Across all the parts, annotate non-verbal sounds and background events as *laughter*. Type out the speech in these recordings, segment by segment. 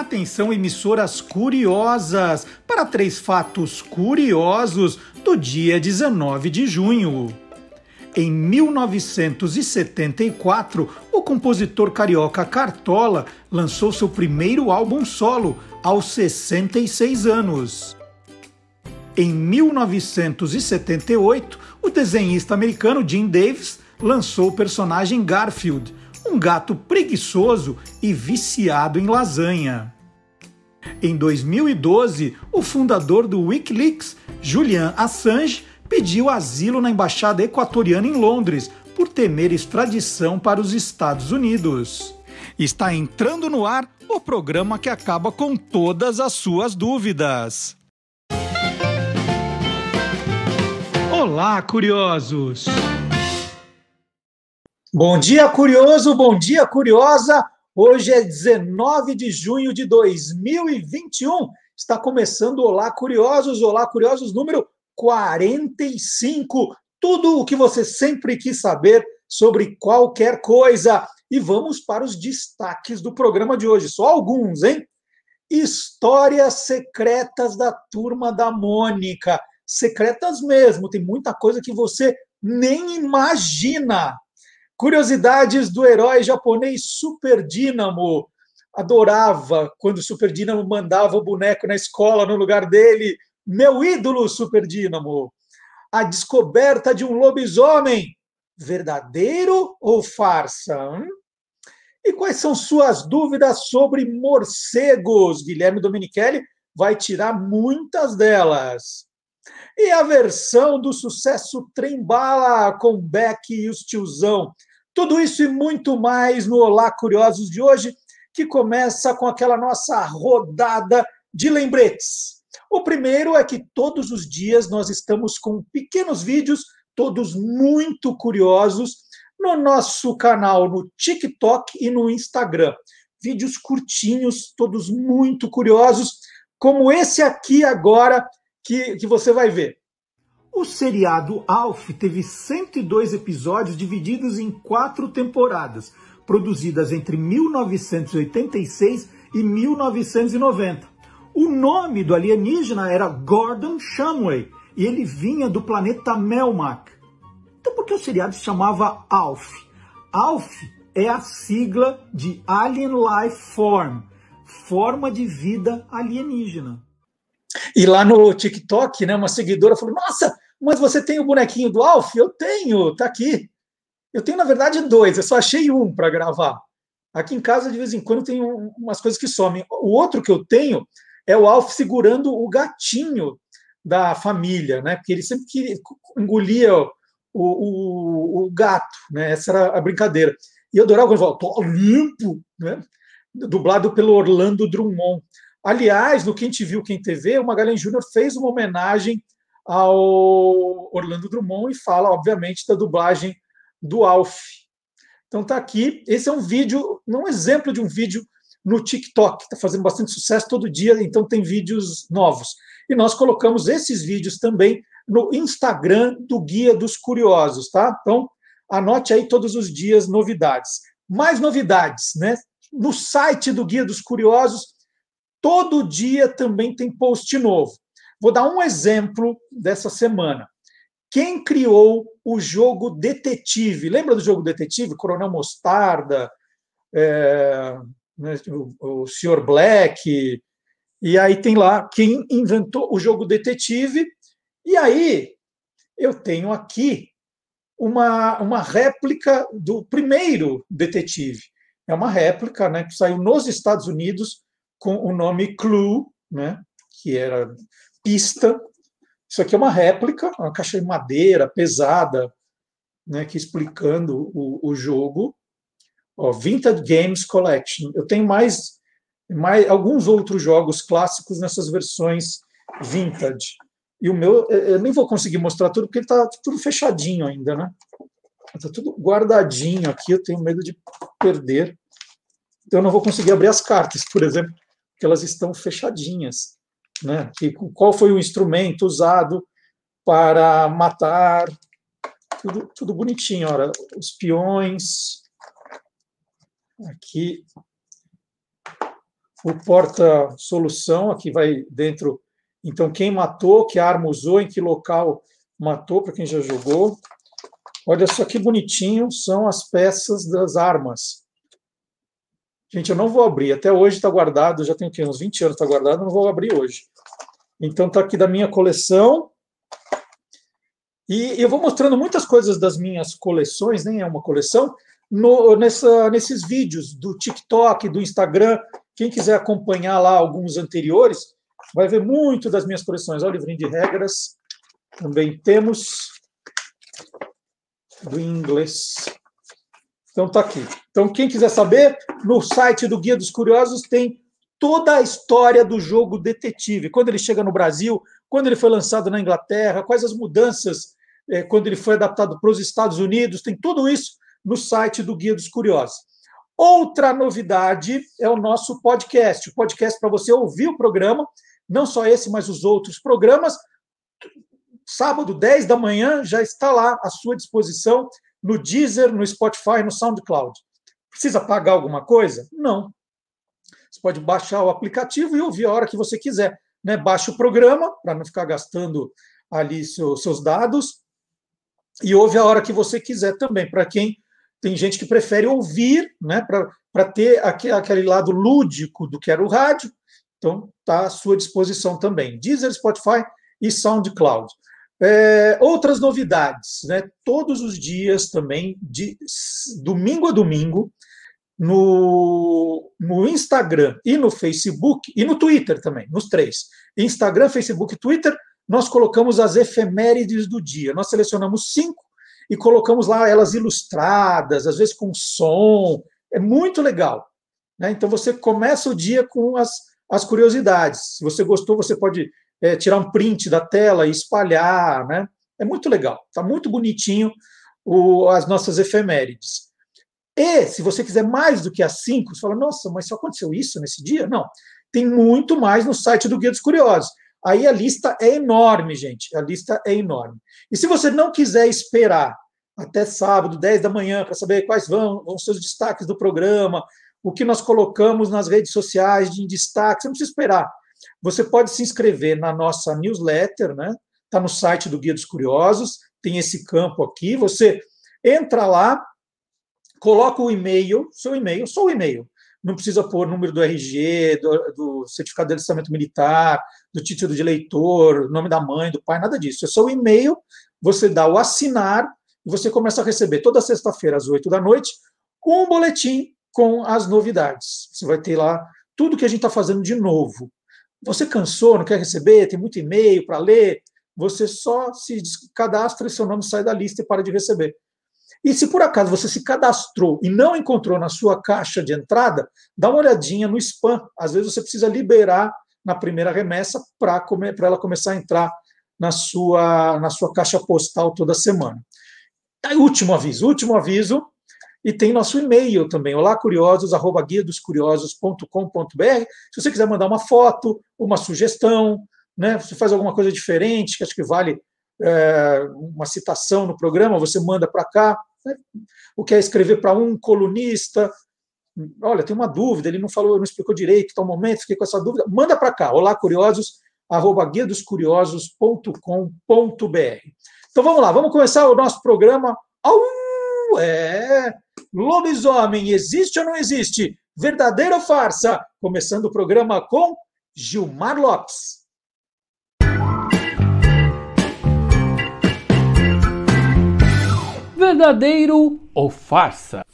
Atenção, emissoras curiosas, para três fatos curiosos do dia 19 de junho. Em 1974, o compositor carioca Cartola lançou seu primeiro álbum solo aos 66 anos. Em 1978, o desenhista americano Jim Davis lançou o personagem Garfield, um gato preguiçoso e viciado em lasanha. Em 2012, o fundador do Wikileaks, Julian Assange, pediu asilo na embaixada equatoriana em Londres por temer extradição para os Estados Unidos. Está entrando no ar o programa que acaba com todas as suas dúvidas. Olá, curiosos! Bom dia, curioso, bom dia, curiosa. Hoje é 19 de junho de 2021. Está começando Olá, curiosos, Olá, curiosos número 45. Tudo o que você sempre quis saber sobre qualquer coisa. E vamos para os destaques do programa de hoje. Só alguns, hein? Histórias secretas da turma da Mônica. Secretas mesmo, tem muita coisa que você nem imagina. Curiosidades do herói japonês Super Dínamo. Adorava quando o Super Dínamo mandava o boneco na escola no lugar dele. Meu ídolo Super Dínamo. A descoberta de um lobisomem. Verdadeiro ou farsa? Hum? E quais são suas dúvidas sobre morcegos? Guilherme Domenichelli vai tirar muitas delas. E a versão do sucesso Trembala com Beck e os tiozão. Tudo isso e muito mais no Olá Curiosos de hoje, que começa com aquela nossa rodada de lembretes. O primeiro é que todos os dias nós estamos com pequenos vídeos, todos muito curiosos, no nosso canal no TikTok e no Instagram. Vídeos curtinhos, todos muito curiosos, como esse aqui agora que, que você vai ver. O seriado Alf teve 102 episódios divididos em quatro temporadas, produzidas entre 1986 e 1990. O nome do alienígena era Gordon Shumway e ele vinha do planeta Melmac. Então por que o seriado se chamava Alf? Alf é a sigla de Alien Life Form, forma de vida alienígena. E lá no TikTok, né, uma seguidora falou: Nossa, mas você tem o bonequinho do Alf? Eu tenho, tá aqui. Eu tenho, na verdade, dois, eu só achei um para gravar. Aqui em casa, de vez em quando, tem umas coisas que somem. O outro que eu tenho é o Alf segurando o gatinho da família, né? Porque ele sempre engolia o, o, o, gato, né? Essa era a brincadeira. E eu adorava quando falava, tô limpo, né? Dublado pelo Orlando Drummond. Aliás, no Quem Te Viu, Quem TV, o Magalhães Júnior fez uma homenagem ao Orlando Drummond e fala, obviamente, da dublagem do Alf. Então tá aqui. Esse é um vídeo, um exemplo de um vídeo no TikTok, está fazendo bastante sucesso todo dia, então tem vídeos novos. E nós colocamos esses vídeos também no Instagram do Guia dos Curiosos, tá? Então anote aí todos os dias novidades. Mais novidades, né? No site do Guia dos Curiosos, todo dia também tem post novo. Vou dar um exemplo dessa semana. Quem criou o jogo Detetive? Lembra do jogo Detetive? Coronel Mostarda, é, né, o, o Sr. Black. E aí tem lá quem inventou o jogo Detetive. E aí eu tenho aqui uma, uma réplica do primeiro Detetive. É uma réplica né, que saiu nos Estados Unidos com o nome Clue, né, que era pista. Isso aqui é uma réplica, uma caixa de madeira pesada, né, que explicando o, o jogo. Ó, Vintage Games Collection. Eu tenho mais, mais alguns outros jogos clássicos nessas versões vintage. E o meu, eu nem vou conseguir mostrar tudo, porque está tudo fechadinho ainda, né? Está tudo guardadinho aqui, eu tenho medo de perder. Então, eu não vou conseguir abrir as cartas, por exemplo, porque elas estão fechadinhas né? Qual foi o instrumento usado para matar, tudo, tudo bonitinho, olha, os peões, aqui, o porta-solução, aqui vai dentro, então, quem matou, que arma usou, em que local matou, para quem já jogou. Olha só que bonitinho são as peças das armas. Gente, eu não vou abrir. Até hoje está guardado, já tem uns 20 anos está guardado, não vou abrir hoje. Então está aqui da minha coleção. E eu vou mostrando muitas coisas das minhas coleções, nem é uma coleção, no, nessa, nesses vídeos do TikTok, do Instagram. Quem quiser acompanhar lá alguns anteriores, vai ver muito das minhas coleções. Olha o livrinho de regras. Também temos do inglês. Então tá aqui. Então quem quiser saber, no site do Guia dos Curiosos tem toda a história do jogo detetive, quando ele chega no Brasil, quando ele foi lançado na Inglaterra, quais as mudanças é, quando ele foi adaptado para os Estados Unidos, tem tudo isso no site do Guia dos Curiosos. Outra novidade é o nosso podcast, o podcast para você ouvir o programa, não só esse, mas os outros programas. Sábado, 10 da manhã, já está lá à sua disposição no Deezer, no Spotify, no SoundCloud. Precisa pagar alguma coisa? Não. Você pode baixar o aplicativo e ouvir a hora que você quiser. Né? Baixa o programa, para não ficar gastando ali seus, seus dados, e ouve a hora que você quiser também. Para quem tem gente que prefere ouvir, né? para ter aquele lado lúdico do que era o rádio, então está à sua disposição também. Deezer, Spotify e SoundCloud. É, outras novidades, né? Todos os dias também, de domingo a domingo, no, no Instagram e no Facebook, e no Twitter também, nos três. Instagram, Facebook e Twitter, nós colocamos as efemérides do dia. Nós selecionamos cinco e colocamos lá elas ilustradas, às vezes com som. É muito legal. Né? Então você começa o dia com as, as curiosidades. Se você gostou, você pode é, tirar um print da tela e espalhar, né? É muito legal, está muito bonitinho o, as nossas efemérides. E, se você quiser mais do que as cinco, você fala, nossa, mas só aconteceu isso nesse dia? Não, tem muito mais no site do Guia dos Curiosos. Aí a lista é enorme, gente, a lista é enorme. E se você não quiser esperar até sábado, 10 da manhã, para saber quais vão, vão ser os destaques do programa, o que nós colocamos nas redes sociais de destaque, você não precisa esperar. Você pode se inscrever na nossa newsletter, né? Está no site do Guia dos Curiosos, tem esse campo aqui. Você entra lá, coloca o e-mail, seu e-mail, só o e-mail. Não precisa pôr número do RG, do, do certificado de alistamento militar, do título de eleitor, nome da mãe, do pai, nada disso. É só o e-mail, você dá o assinar e você começa a receber toda sexta-feira às oito da noite um boletim com as novidades. Você vai ter lá tudo que a gente está fazendo de novo. Você cansou, não quer receber, tem muito e-mail para ler, você só se cadastra e seu nome sai da lista e para de receber. E se por acaso você se cadastrou e não encontrou na sua caixa de entrada, dá uma olhadinha no spam. Às vezes você precisa liberar na primeira remessa para ela começar a entrar na sua, na sua caixa postal toda semana. Aí, último aviso, último aviso, e tem nosso e-mail também, olá curiosos, arroba guia dos curiosos.com.br. Se você quiser mandar uma foto, uma sugestão, né, você faz alguma coisa diferente, que acho que vale é, uma citação no programa, você manda para cá. O que é escrever para um colunista? Olha, tem uma dúvida, ele não falou, não explicou direito, tal momento, fiquei com essa dúvida. Manda para cá, olá curiosos, arroba guia dos curiosos.com.br. Então vamos lá, vamos começar o nosso programa. Au! É, Lobisomem existe ou não existe? Verdadeira ou farsa? Começando o programa com Gilmar Lopes. Verdadeiro ou farsa?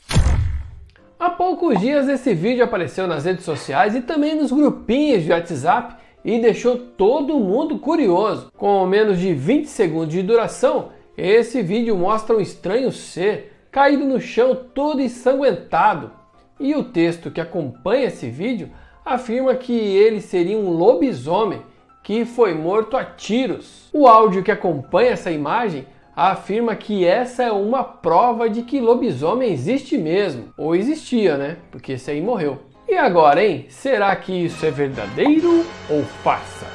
Há poucos dias esse vídeo apareceu nas redes sociais e também nos grupinhos de WhatsApp e deixou todo mundo curioso. Com menos de 20 segundos de duração, esse vídeo mostra um estranho ser caído no chão todo ensanguentado. E o texto que acompanha esse vídeo afirma que ele seria um lobisomem que foi morto a tiros. O áudio que acompanha essa imagem afirma que essa é uma prova de que lobisomem existe mesmo. Ou existia, né? Porque esse aí morreu. E agora, hein? Será que isso é verdadeiro ou farsa?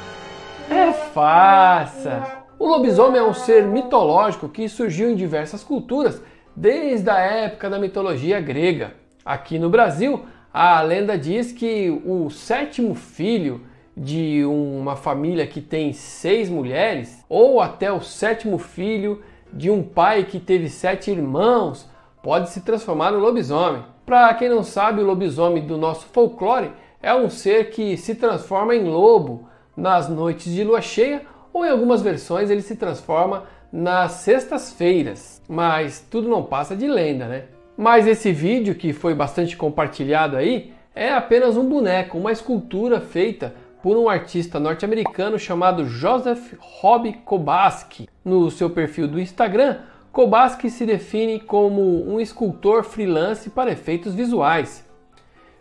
É farsa! O lobisomem é um ser mitológico que surgiu em diversas culturas desde a época da mitologia grega. Aqui no Brasil, A lenda diz que o sétimo filho de uma família que tem seis mulheres, ou até o sétimo filho de um pai que teve sete irmãos, pode se transformar no lobisomem. Para quem não sabe, o lobisomem do nosso folclore é um ser que se transforma em lobo nas noites de lua cheia, ou em algumas versões ele se transforma nas sextas-feiras. Mas tudo não passa de lenda, né? Mas esse vídeo que foi bastante compartilhado aí é apenas um boneco, uma escultura feita por um artista norte-americano chamado Joseph Rob Kobaski. No seu perfil do Instagram, Kobaski se define como um escultor freelance para efeitos visuais.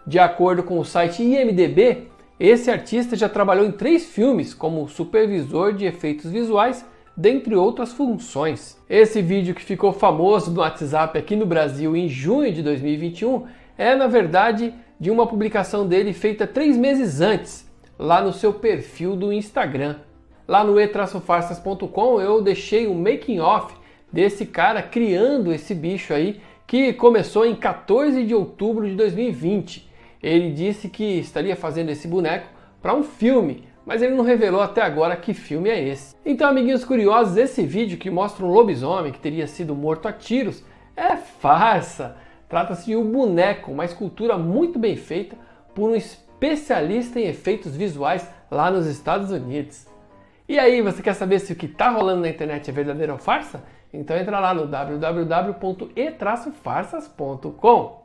De acordo com o site IMDb, esse artista já trabalhou em três filmes como supervisor de efeitos visuais, dentre outras funções. Esse vídeo que ficou famoso no WhatsApp aqui no Brasil em junho de 2021 é, na verdade, de uma publicação dele feita três meses antes, lá no seu perfil do Instagram. Lá no e-farsas.com eu deixei um making off desse cara criando esse bicho aí que começou em 14 de outubro de 2020. Ele disse que estaria fazendo esse boneco para um filme, mas ele não revelou até agora que filme é esse. Então, amiguinhos curiosos, esse vídeo que mostra um lobisomem que teria sido morto a tiros é farsa. Trata-se de um boneco, uma escultura muito bem feita por um especialista em efeitos visuais lá nos Estados Unidos. E aí, você quer saber se o que está rolando na internet é verdadeiro ou farsa? Então entra lá no www.e-farsas.com.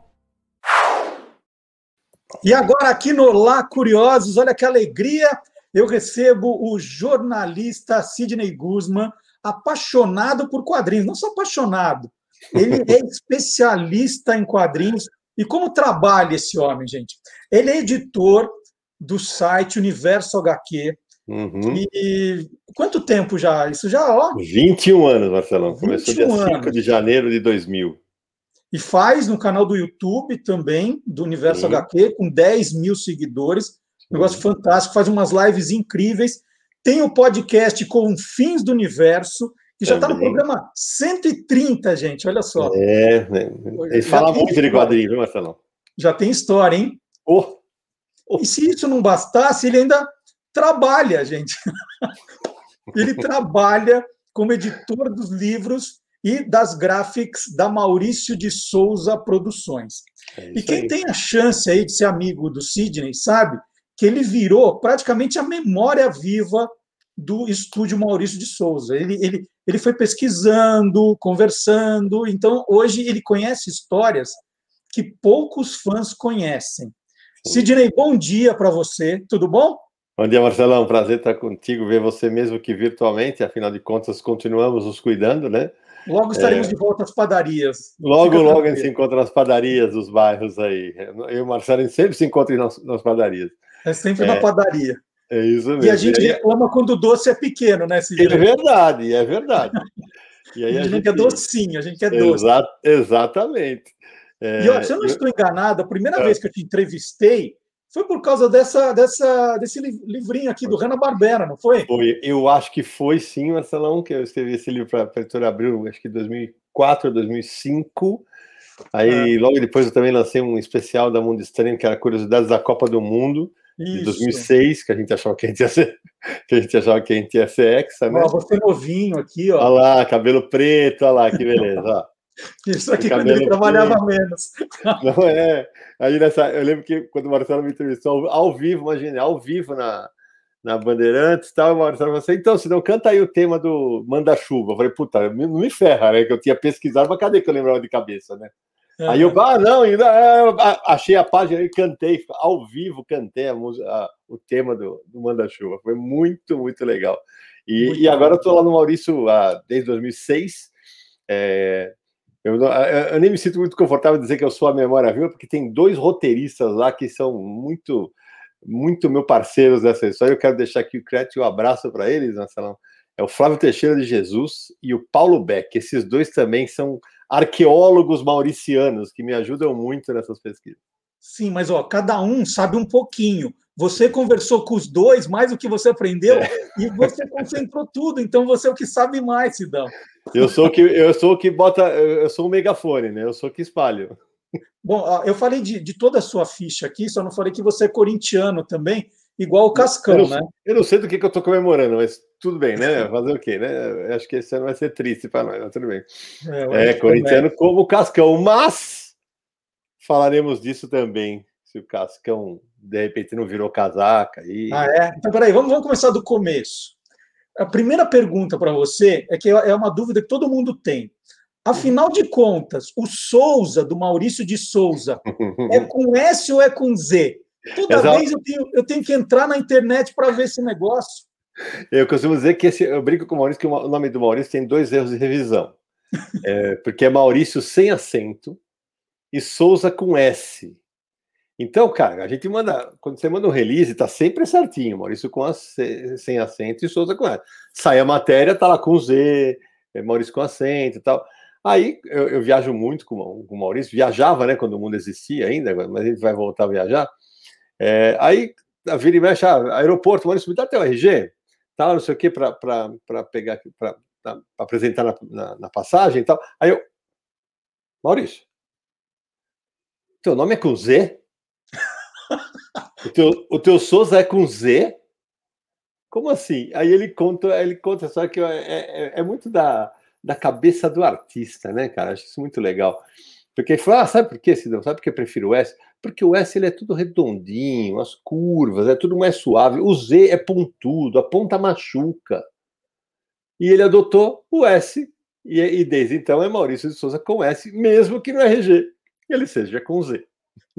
E agora aqui no Lá Curiosos, olha que alegria, eu recebo o jornalista Sidney Guzman, apaixonado por quadrinhos, não só apaixonado, ele é *laughs* especialista em quadrinhos, e como trabalha esse homem, gente? Ele é editor do site Universo HQ. Uhum. E quanto tempo já? Isso já, ó. 21 anos, Marcelão. Começou dia anos. 5 de janeiro de 2000. E faz no canal do YouTube também, do Universo Sim. HQ, com 10 mil seguidores. Negócio Sim. fantástico, faz umas lives incríveis. Tem o podcast Confins do Universo, que já está no programa 130, gente, olha só. É, né? ele fala muito de quadrinho, viu, Marcelão? Já tem história, hein? Oh. Oh. E se isso não bastasse, ele ainda trabalha, gente. *laughs* ele trabalha como editor dos livros e das graphics da Maurício de Souza Produções. É e quem aí. tem a chance aí de ser amigo do Sidney sabe que ele virou praticamente a memória viva do estúdio Maurício de Souza. Ele, ele, ele foi pesquisando, conversando, então hoje ele conhece histórias que poucos fãs conhecem. Sidney, bom dia para você, tudo bom? Bom dia, Marcelão. Prazer estar contigo, ver você mesmo que virtualmente, afinal de contas, continuamos nos cuidando, né? Logo estaremos é... de volta às padarias. Logo, logo a gente se encontra nas padarias dos bairros aí. Eu e o Marcelo sempre se encontram nas, nas padarias. É sempre é... na padaria. É isso mesmo. E a gente e aí... reclama quando o doce é pequeno, né, Cidinho? É verdade, é verdade. E aí a, a gente, gente quer docinho, a gente quer doce. Exa... Exatamente. É... E ó, se eu não estou enganado, a primeira é. vez que eu te entrevistei foi por causa dessa, dessa, desse livrinho aqui do Hanna Barbera, não foi? Foi, eu acho que foi sim, Marcelão, que eu escrevi esse livro para a editora Abril, acho que 2004, 2005. Aí, é. logo depois, eu também lancei um especial da Mundo Estranho, que era Curiosidades da Copa do Mundo, isso. de 2006, que a gente achava que a gente ia ser, *laughs* que a gente achava que a gente ia ser exa, né? Ó, você novinho aqui, ó. Olha lá, cabelo preto, olha lá, que beleza, ó. Isso aqui quando ele trabalhava menos. *laughs* Não é. Aí nessa, eu lembro que quando o Marcelo me entrevistou ao, vivo, imagina, ao vivo na, na Bandeirantes tal, o Marcelo falou assim, então, se não canta aí o tema do Manda-Chuva. Eu falei, puta, não me ferra, né? Que eu tinha pesquisado, mas cadê que eu lembrava de cabeça, né? É. Aí eu, ah, não, ainda é, achei a página e cantei, ao vivo cantei a, a, o tema do, do Manda-Chuva. Foi muito, muito legal. E, muito e agora eu estou lá no Maurício ah, desde 2006. É, eu, eu, nem me sinto muito confortável dizer que eu sou a memória viva, porque tem dois roteiristas lá que são muito, muito meu parceiros nessa história. Eu quero deixar aqui o crédito e o abraço para eles, Marcelão. É o Flávio Teixeira de Jesus e o Paulo Beck. Esses dois também são arqueólogos mauricianos que me ajudam muito nessas pesquisas. Sim, mas ó, cada um sabe um pouquinho. Você conversou com os dois, mais o que você aprendeu, é. e você concentrou tudo. Então você é o que sabe mais, Sidão. Eu sou que eu sou que bota, eu sou um megafone, né? Eu sou que espalho. Bom, eu falei de, de toda a sua ficha aqui, só não falei que você é corintiano também, igual o Cascão, eu né? Eu não sei do que, que eu estou comemorando, mas tudo bem, né? *laughs* Fazer o quê, né? Acho que esse ano vai ser triste para nós, mas tudo bem. É, é corintiano como o Cascão, mas falaremos disso também, se o Cascão de repente não virou casaca. E... Ah, é? Então, peraí, vamos, vamos começar do começo. A primeira pergunta para você é que é uma dúvida que todo mundo tem. Afinal de contas, o Souza, do Maurício de Souza, *laughs* é com S ou é com Z? Toda Exato. vez eu tenho, eu tenho que entrar na internet para ver esse negócio. Eu costumo dizer que esse, eu brinco com o Maurício que o nome do Maurício tem dois erros de revisão. *laughs* É, porque é Maurício sem acento e Souza com S. Então, cara, a gente manda, quando você manda um release, tá sempre certinho, Maurício com a, sem acento e Souza com S. Sai a matéria, tá lá com Z, é Maurício com acento e tal. Aí eu, eu, viajo muito com, com o Maurício, viajava, né, quando o mundo existia ainda, mas a gente vai voltar a viajar. É, aí a vira e mexe, ah, aeroporto, Maurício, me dá teu RG, tal, não sei o quê, para pegar, para apresentar na, na, na, passagem e tal. Aí eu, Maurício, teu nome é com Z? O, teu, o teu Souza é com Z? Como assim? Aí ele conta, ele conta só que é, é, é muito da da cabeça do artista, né, cara? Acho isso muito legal. Porque ele falou, ah, sabe por quê, Sidão? Sabe por que eu prefiro o S? Porque o S ele é tudo redondinho, as curvas, é tudo mais suave. O Z é pontudo, a ponta machuca. E ele adotou o S, e, e desde então é Maurício de Souza com S, mesmo que no RG ele seja com Z.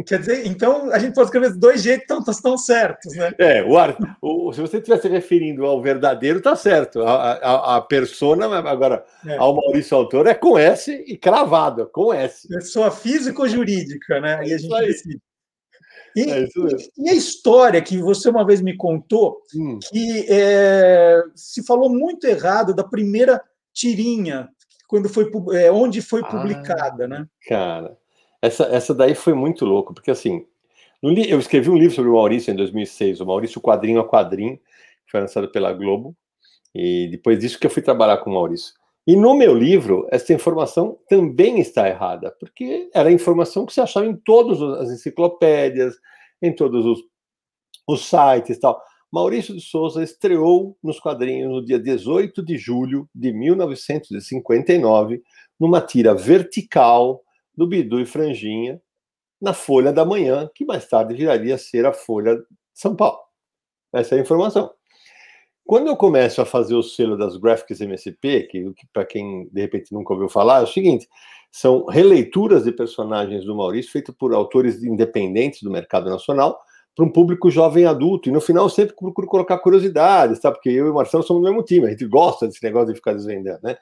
Quer dizer, então a gente pode escrever de dois jeitos tão, tão certos, né? É, o, ar, o se você estiver se referindo ao verdadeiro, tá certo. A, a, a persona, agora, é. ao Maurício Autor, é com S e cravado, com S. Pessoa físico-jurídica, né? Aí a gente decide. E, é e, a história que você uma vez me contou, hum. que é, se falou muito errado da primeira tirinha, quando foi, é, onde foi ah, publicada, ah, né? Cara. Essa, essa daí foi muito louco, porque assim, eu escrevi um livro sobre o Maurício em 2006, o Maurício Quadrinho a Quadrinho, que foi lançado pela Globo, e depois disso que eu fui trabalhar com o Maurício. E no meu livro, essa informação também está errada, porque era informação que se achava em todas as enciclopédias, em todos os, os sites e tal. Maurício de Souza estreou nos quadrinhos no dia 18 de julho de 1959, numa tira vertical do Bidu e Franjinha na Folha da Manhã, que mais tarde viraria a ser a Folha de São Paulo. Essa é a informação. Quando eu começo a fazer o selo das Graphics MSP, que, que para quem de repente nunca ouviu falar, é o seguinte: são releituras de personagens do Maurício feitas por autores independentes do mercado nacional para um público jovem adulto. E no final eu sempre procuro colocar curiosidades, tá? Porque eu e o Marcelo somos do mesmo time, a gente gosta desse negócio de ficar desvendando, né?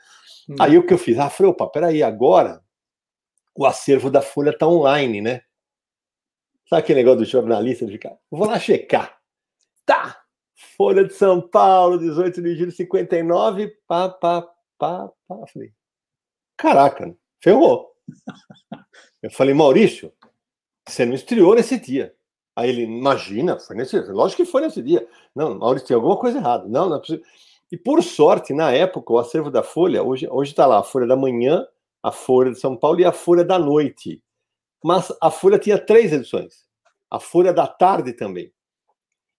Hum. Aí o que eu fiz? Ah, falei, opa, peraí, agora o acervo da Folha está online, né? Sabe aquele negócio do jornalista de ficar? Vou lá checar. Tá! Folha de São Paulo, 18 de julho de 59, pá, pá, pá, pá. Falei, caraca, ferrou. Eu falei, Maurício, você não estreou nesse dia. Aí ele, imagina, foi nesse dia. Lógico que foi nesse dia. Não, Maurício, tem alguma coisa errada. Não, não é possível. E por sorte, na época, o acervo da Folha, hoje está lá, a Folha da Manhã, a Folha de São Paulo e a Folha da Noite. Mas a Folha tinha três edições. A Folha da Tarde também.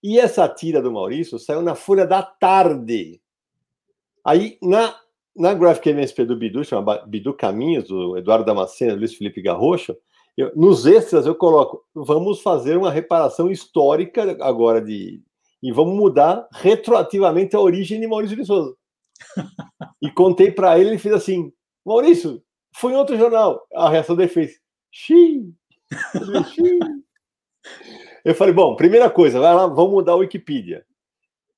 E essa tira do Maurício saiu na Folha da Tarde. Aí, na, na Graphic MSP do Bidu, chama Bidu Caminhos, do Eduardo Damasceno, Luiz Felipe Garrocho, eu, nos extras eu coloco, vamos fazer uma reparação histórica agora de... E vamos mudar retroativamente a origem de Maurício de Souza. *laughs* e contei para ele, ele fez assim, Maurício, foi em outro jornal. A reação dele fez. Xiii. Eu falei, bom, primeira coisa, vai lá, vamos mudar a Wikipedia.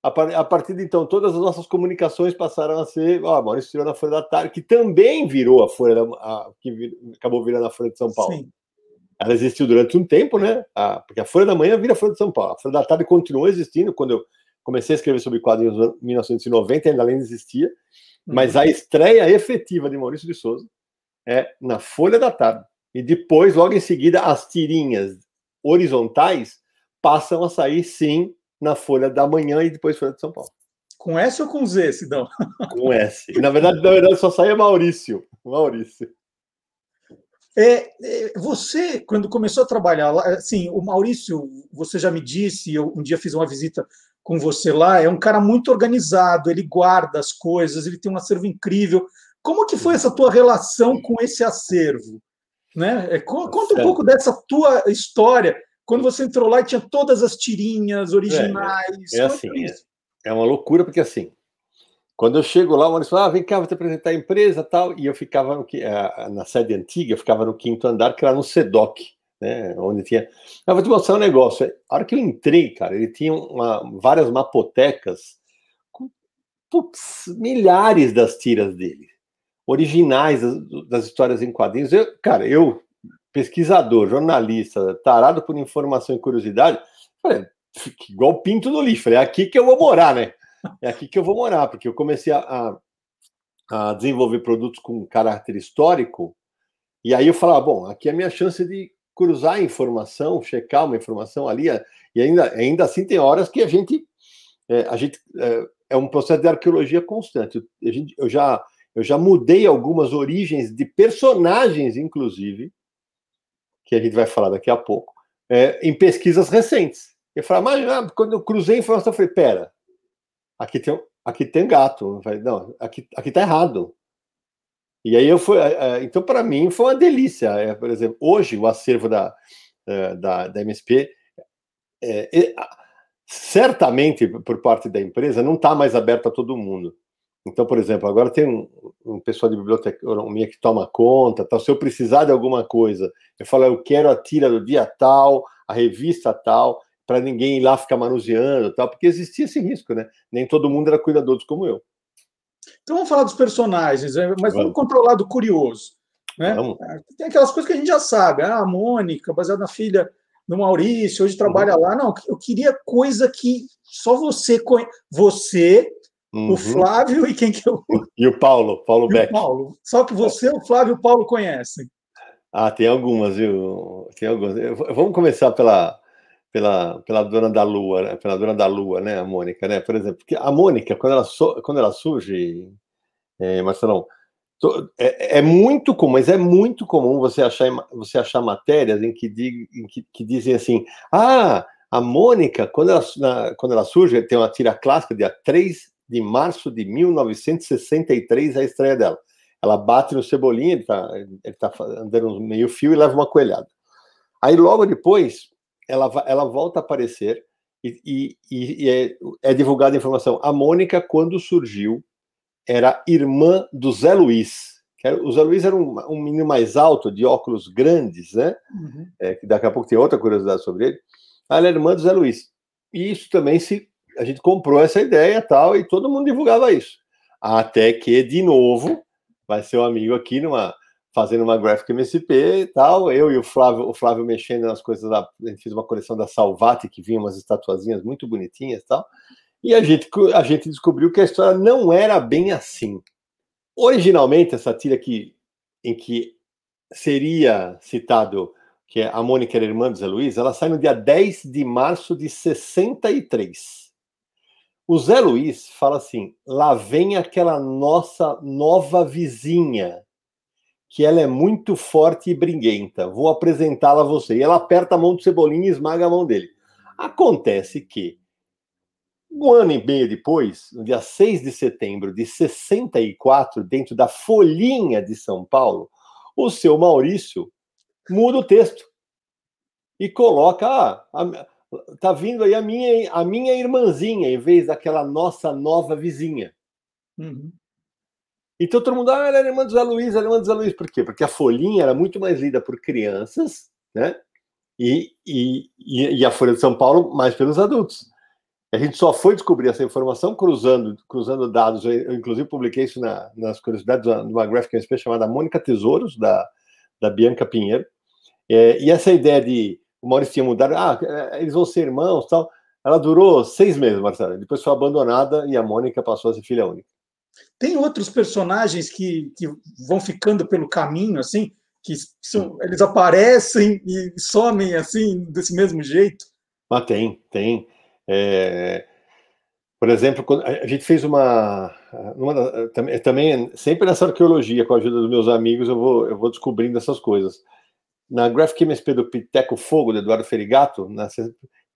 A partir de então, todas as nossas comunicações passaram a ser. Ó, Maurício tirou na Folha da Tarde, que também virou a Folha, a, que vir, acabou virando a Folha de São Paulo. Sim. Ela existiu durante um tempo, né? A, porque a Folha da Manhã vira a Folha de São Paulo. A Folha da Tarde continuou existindo. Quando eu comecei a escrever sobre quadrinhos em 1990, ainda além existia. Mas uhum. a estreia efetiva de Maurício de Souza é na Folha da Tarde. E depois, logo em seguida, as tirinhas horizontais passam a sair, sim, na Folha da Manhã e depois Folha de São Paulo. Com S ou com Z, Sidão? *laughs* Com S. E, na verdade, na verdade, só sai Maurício. Maurício. É, é, você, quando começou a trabalhar lá, assim, o Maurício, você já me disse, eu um dia fiz uma visita com você lá, é um cara muito organizado, ele guarda as coisas, ele tem um acervo incrível. Como que foi essa tua relação com esse acervo? Né? É, conta um pouco dessa tua história, quando você entrou lá e tinha todas as tirinhas originais. É, é assim, é, é uma loucura, porque assim, quando eu chego lá, o Maurício fala, ah, vem cá, vou te apresentar a empresa tal. E eu ficava no, na sede antiga, eu ficava no quinto andar, que era no SEDOC, né? Onde tinha. Eu vou te mostrar um negócio. A hora que eu entrei, cara, ele tinha uma, várias mapotecas com putz, milhares das tiras dele, originais das, das histórias em quadrinhos. Eu, cara, eu, pesquisador, jornalista, tarado por informação e curiosidade, falei, igual pinto no lixo. É aqui que eu vou morar, né? *laughs* é aqui que eu vou morar, porque eu comecei a, a desenvolver produtos com caráter histórico, e aí eu falava, bom, aqui é a minha chance de cruzar a informação, checar uma informação ali, e ainda, ainda assim tem horas que a gente, é, a gente é, é um processo de arqueologia constante. A gente, eu, já, eu já mudei algumas origens de personagens, inclusive, que a gente vai falar daqui a pouco, é, em pesquisas recentes. Eu falava, mas ah, quando eu cruzei a informação, eu falei, pera, aqui tem, aqui tem gato. Falei, não, aqui, aqui tá errado. E aí eu fui. É, é, então, para mim, foi uma delícia. É, por exemplo, hoje o acervo da, da, da MSP é, certamente por parte da empresa não está mais aberto a todo mundo. Então, por exemplo, agora tem um, um pessoal de biblioteconomia que toma conta. Tal. Se eu precisar de alguma coisa, eu falo, eu quero a tira do dia tal, a revista tal para ninguém ir lá ficar manuseando, tal, porque existia esse risco, né? Nem todo mundo era cuidadoso como eu. Então vamos falar dos personagens, né? mas vamos, vamos controlar do curioso. Né? Vamos. É, tem aquelas coisas que a gente já sabe. Ah, a Mônica, baseada na filha do Maurício, hoje trabalha uhum. lá. Não, eu queria coisa que só você conhece. Você, uhum. o Flávio e quem que eu. E o Paulo, Paulo Beck. Paulo. Só que você, o Flávio e o Paulo conhecem. Ah, tem algumas, viu? Tem algumas. Vamos começar pela, pela, pela dona da lua, né? pela dona da lua, né, a Mônica, né? Por exemplo, porque a Mônica, quando ela, so, quando ela surge, é, Marcelão, é, é, muito comum, mas é muito comum você achar, você achar matérias em que, em que, que dizem assim: ah, a Mônica, quando ela, na, quando ela surge, tem uma tira clássica, dia 3 de março de 1963, a estreia dela. Ela bate no Cebolinha, ele tá, ele tá andando meio fio e leva uma coelhada. Aí logo depois, ela, ela volta a aparecer e, e, e é, é, divulgada a informação. A Mônica, quando surgiu, era irmã do Zé Luiz. Era, o Zé Luiz era um, um, menino mais alto, de óculos grandes, né? Uhum. É, que daqui a pouco tem outra curiosidade sobre ele. Ela era irmã do Zé Luiz. E isso também se. A gente comprou essa ideia tal, e todo mundo divulgava isso. Até que, de novo, vai ser um amigo aqui numa fazendo uma graphic MSP tal, eu e o Flávio, o Flávio mexendo nas coisas da, a gente fez uma coleção da Salvati que vinha umas estatuazinhas muito bonitinhas tal. E a gente a gente descobriu que a história não era bem assim. Originalmente essa tira aqui em que seria citado que a Mônica era irmã do Zé Luiz, ela sai no dia 10 de março de 63. O Zé Luiz fala assim: lá vem aquela nossa nova vizinha, que ela é muito forte e briguenta. Vou apresentá-la a você. E ela aperta a mão do Cebolinha e esmaga a mão dele. Acontece que, um ano e meio depois, no dia 6 de setembro de 64, dentro da Folhinha de São Paulo, o seu Maurício muda o texto e coloca: ah, tá vindo aí a minha, a minha irmãzinha, em vez daquela nossa nova vizinha. Uhum. Então todo mundo, ah, ela é irmã do Zé Luiz, ela é irmã do Zé Luiz. Por quê? Porque a Folhinha era muito mais lida por crianças, né? E, e, e a Folha de São Paulo mais pelos adultos. A gente só foi descobrir essa informação cruzando, cruzando dados. Eu, inclusive, publiquei isso na, nas curiosidades de uma graphic chamada Mônica Tesouros, da, da Bianca Pinheiro. É, e essa ideia de o Maurício mudado, ah, é, eles vão ser irmãos tal, ela durou seis meses, Marcelo. Depois foi abandonada e a Mônica passou a ser filha única. Tem outros personagens que, que vão ficando pelo caminho, assim, que são, eles aparecem e somem assim, desse mesmo jeito? Ah, tem, tem. É... Por exemplo, a gente fez uma, uma também sempre nessa arqueologia, com a ajuda dos meus amigos, eu vou, eu vou descobrindo essas coisas. Na Graphic MSP do Piteco Fogo, do Eduardo Ferigato, na,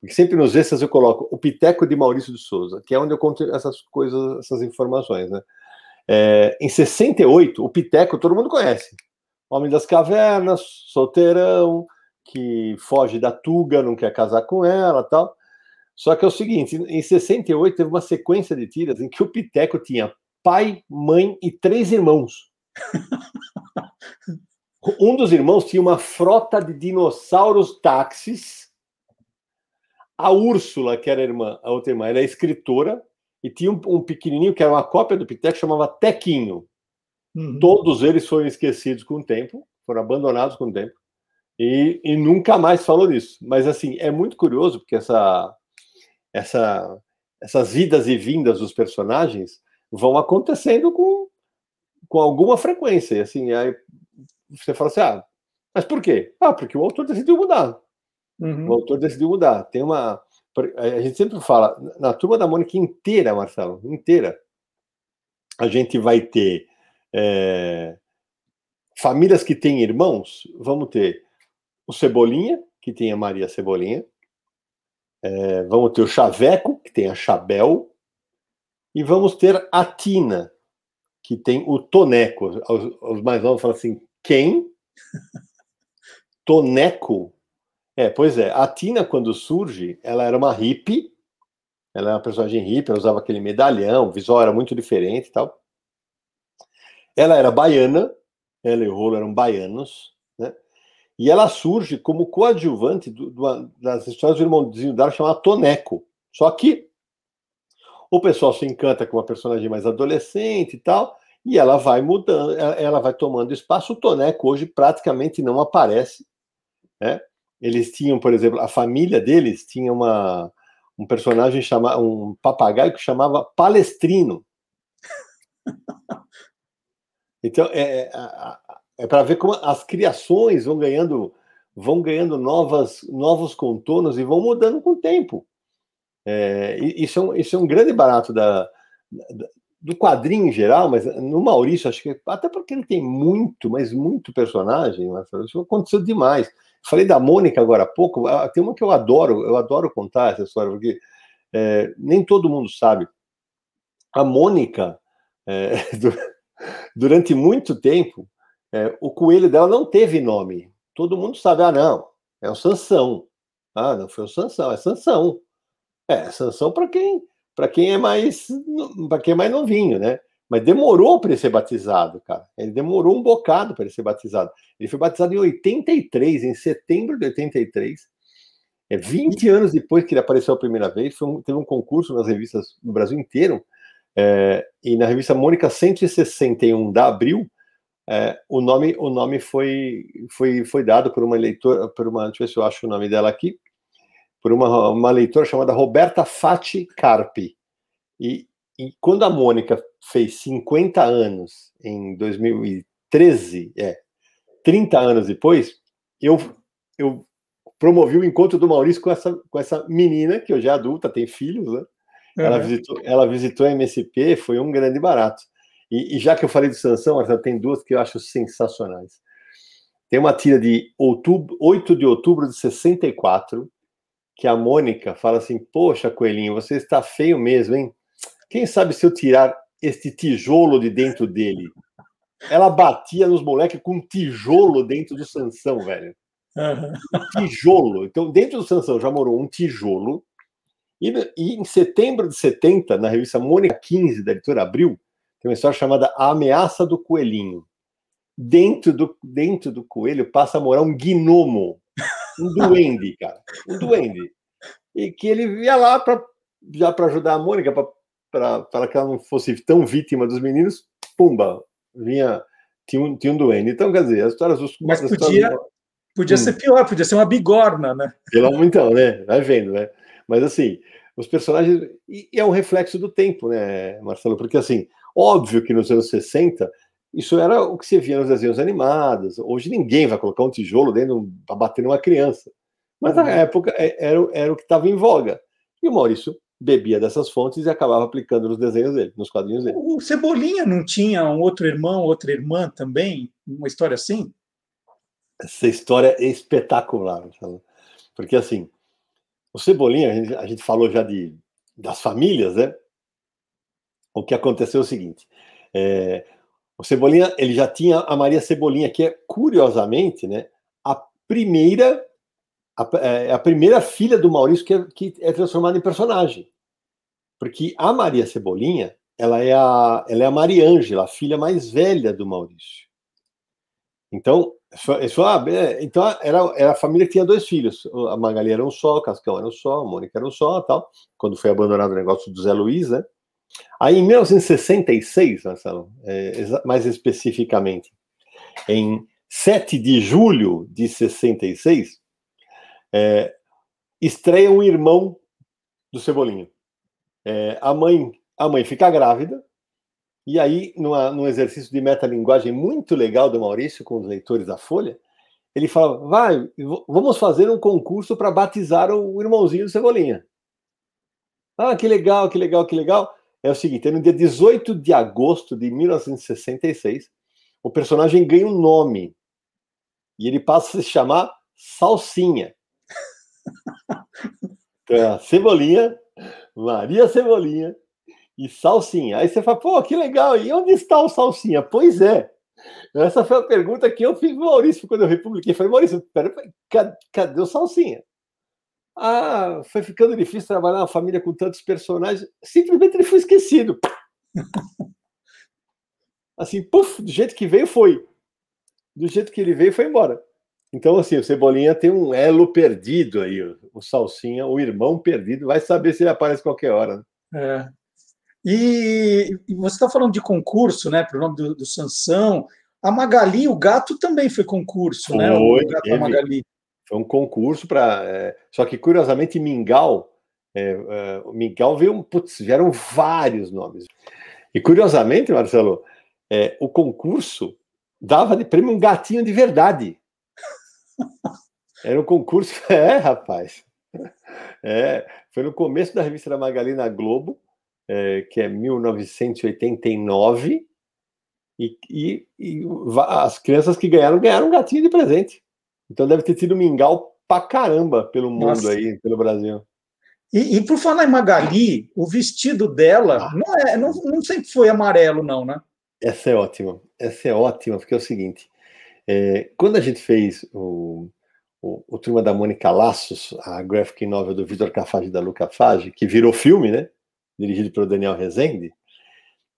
sempre nos extras eu coloco o Piteco de Maurício de Souza, que é onde eu conto essas coisas, essas informações, né? É, em 68, o Piteco todo mundo conhece. Homem das cavernas, solteirão, que foge da Tuga, não quer casar com ela tal. Só que é o seguinte, em 68 teve uma sequência de tiras em que o Piteco tinha pai, mãe e três irmãos. *laughs* um dos irmãos tinha uma frota de dinossauros táxis. A Úrsula, que era a irmã, a outra irmã, ela é escritora e tinha um, um pequenininho que era uma cópia do Piteco, chamava Tequinho. Uhum. Todos eles foram esquecidos com o tempo, foram abandonados com o tempo. E, e, nunca mais falou disso. Mas, assim, é muito curioso, porque essa, essa, essas idas e vindas dos personagens vão acontecendo com, com alguma frequência. E assim, aí você fala assim: ah, mas por quê? Ah, porque o autor decidiu mudar. Uhum. O autor decidiu mudar. Tem uma. A gente sempre fala, na turma da Mônica inteira, Marcelo, inteira, a gente vai ter é, famílias que têm irmãos, vamos ter o Cebolinha, que tem a Maria Cebolinha, é, vamos ter o Chaveco, que tem a Chabel, e vamos ter a Tina, que tem o Toneco. Os, os mais novos falam assim: quem? Toneco? É, pois é. A Tina, quando surge, ela era uma hippie, ela era uma personagem hippie, ela usava aquele medalhão, o visual era muito diferente e tal. Ela era baiana, ela e o Rolo eram baianos, e ela surge como coadjuvante do, do, das histórias do irmãozinho dela chamada Toneco. Só que o pessoal se encanta com uma personagem mais adolescente e tal, e ela vai mudando, ela vai tomando espaço. O Toneco hoje praticamente não aparece. Né? Eles tinham, por exemplo, a família deles tinha uma, um personagem chamado, um papagaio que chamava Palestrino. *laughs* Então, é, é é para ver como as criações vão ganhando vão ganhando novas, novos contornos e vão mudando com o tempo. É, isso, é um, isso é um grande barato da, da, do quadrinho em geral, mas no Maurício, acho que até porque ele tem muito, mas muito personagem, isso aconteceu demais. Falei da Mônica agora há pouco, tem uma que eu adoro, eu adoro contar essa história, porque é, nem todo mundo sabe. A Mônica, é, *laughs* durante muito tempo, é, o coelho dela não teve nome. Todo mundo sabe, ah, não, é o Sansão. Ah, não foi o Sansão, é Sansão. É, Sansão para quem para quem é mais para quem é mais novinho, né? Mas demorou para ele ser batizado, cara. Ele demorou um bocado para ele ser batizado. Ele foi batizado em 83, em setembro de 83. É 20 anos depois que ele apareceu a primeira vez. Um, teve um concurso nas revistas no Brasil inteiro. É, e na revista Mônica 161 da Abril, é, o nome, o nome foi, foi, foi dado por uma leitora, por uma, deixa eu ver se eu acho o nome dela aqui, por uma, uma leitora chamada Roberta Fati Carpi. E, e quando a Mônica fez 50 anos, em 2013, é, 30 anos depois, eu, eu promovi o encontro do Maurício com essa, com essa menina, que hoje é adulta, tem filhos, né? Uhum. Ela, visitou, ela visitou a MSP, foi um grande barato. E, e, já que eu falei de Sansão, Marcelo, tem duas que eu acho sensacionais. Tem uma tira de outubro, 8 de outubro de 64, que a Mônica fala assim: Poxa, Coelhinho, você está feio mesmo, hein? Quem sabe se eu tirar este tijolo de dentro dele? Ela batia nos moleques com um tijolo dentro do Sansão, velho. Uhum. Um tijolo. Então, dentro do Sansão já morou um tijolo. E, e em setembro de 70, na revista Mônica 15, da editora Abril, tem uma história chamada A Ameaça do Coelhinho. Dentro do, dentro do coelho passa a morar um gnomo, um duende, cara, um duende. E que ele ia lá para já para ajudar a Mônica, para que ela não fosse tão vítima dos meninos, pumba, vinha, tinha um, tinha um duende. Então, quer dizer, as histórias dos. Mas podia, histórias... podia hum. ser pior, podia ser uma bigorna, né? Então, né? Vai vendo, né? Mas assim, os personagens. E é um reflexo do tempo, né, Marcelo? Porque assim, Óbvio que nos anos 60 isso era o que se via nos desenhos animados. Hoje ninguém vai colocar um tijolo dentro para bater numa criança. Mas na uhum. época é, era, era o que estava em voga. E o Maurício bebia dessas fontes e acabava aplicando nos desenhos dele, nos quadrinhos dele. O Cebolinha não tinha um outro irmão, outra irmã também? Uma história assim? Essa história é espetacular, porque assim, o Cebolinha, a gente, a gente falou já de, das famílias, né? O que aconteceu é o seguinte: é, o Cebolinha ele já tinha a Maria Cebolinha, que é curiosamente, né, a primeira a, é, a primeira filha do Maurício que é, que é transformada em personagem. Porque a Maria Cebolinha, ela é a, ela é a Mariângela, a filha mais velha do Maurício. Então, isso, ah, é, então era, era a família que tinha dois filhos. A Magali era um só, o Cascão era um só, a Mônica era um só, tal. Quando foi abandonado o negócio do Zé Luiz, né? Aí, em 1966, Marcelo, é, mais especificamente, em 7 de julho de 66, é, estreia um irmão do Cebolinha. É, a mãe a mãe fica grávida, e aí, numa, num exercício de metalinguagem muito legal do Maurício com os leitores da Folha, ele fala: vai, vamos fazer um concurso para batizar o irmãozinho do Cebolinha. Ah, que legal, que legal, que legal. É o seguinte: é no dia 18 de agosto de 1966, o personagem ganha um nome. E ele passa a se chamar Salsinha. *laughs* Então, Cebolinha, Maria Cebolinha e Salsinha. Aí você fala, pô, que legal, e onde está o Salsinha? Pois é. Essa foi a pergunta que eu fiz pro Maurício quando eu republiquei. Falei, Maurício, pera, cadê o Salsinha? Ah, foi ficando difícil trabalhar uma família com tantos personagens. Simplesmente ele foi esquecido. *laughs* Assim, puf, do jeito que veio, foi. Do jeito que ele veio, foi embora. Então, assim, o Cebolinha tem um elo perdido aí, o Salsinha, o irmão perdido, vai saber se ele aparece qualquer hora. Né? É. E, e você está falando de concurso, né, para o nome do, do Sansão. A Magali, o gato também foi concurso, foi, né? O gato da Magali. Foi um concurso para. É, só que, curiosamente, Mingau, é, é, Mingau veio. Putz, vieram vários nomes. E, curiosamente, Marcelo, é, o concurso dava de prêmio um gatinho de verdade. Era um concurso. *laughs* É, rapaz. É, foi no começo da revista da Magalina Globo, é, que é 1989, e, e, e, as crianças que ganharam, ganharam um gatinho de presente. Então deve ter tido mingau pra caramba pelo mundo Nossa. aí, pelo Brasil. E, e, por falar em Magali, o vestido dela ah. não, é, não, não sempre foi amarelo, não, né? Essa é ótima. Essa é ótima, porque é o seguinte: é, quando a gente fez o, o, o Turma da Mônica Laços, a graphic novel do Vitor Cafage e da Luca Fage, que virou filme, né? Dirigido pelo Daniel Rezende,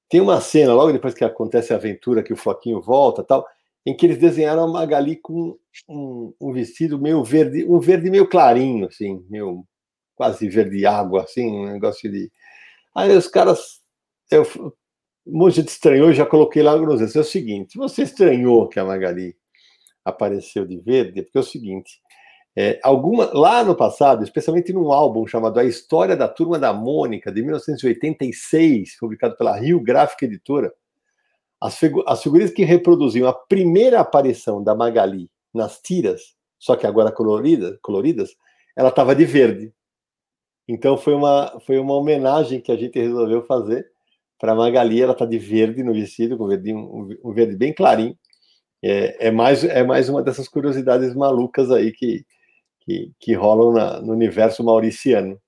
tem uma cena, logo depois que acontece a aventura, que o Floquinho volta tal, em que eles desenharam a Magali com um, um vestido meio verde, um verde meio clarinho, assim, meio quase verde água, assim, um negócio de. Aí os caras. Eu, um monte de gente estranhou e já coloquei lá nos É o seguinte: você estranhou que a Magali apareceu de verde, porque é o seguinte. É, alguma, lá no passado, especialmente num álbum chamado A História da Turma da Mônica, de 1986, publicado pela Rio Gráfica Editora, as, as figuras que reproduziam a primeira aparição da Magali nas tiras, só que agora colorida, coloridas, ela estava de verde. Então foi uma, foi uma homenagem que a gente resolveu fazer para Magali, ela está de verde no vestido, com verdinho, um, um verde bem clarinho. É, é, mais, é mais uma dessas curiosidades malucas aí que, que, que rolam na, no universo mauriciano.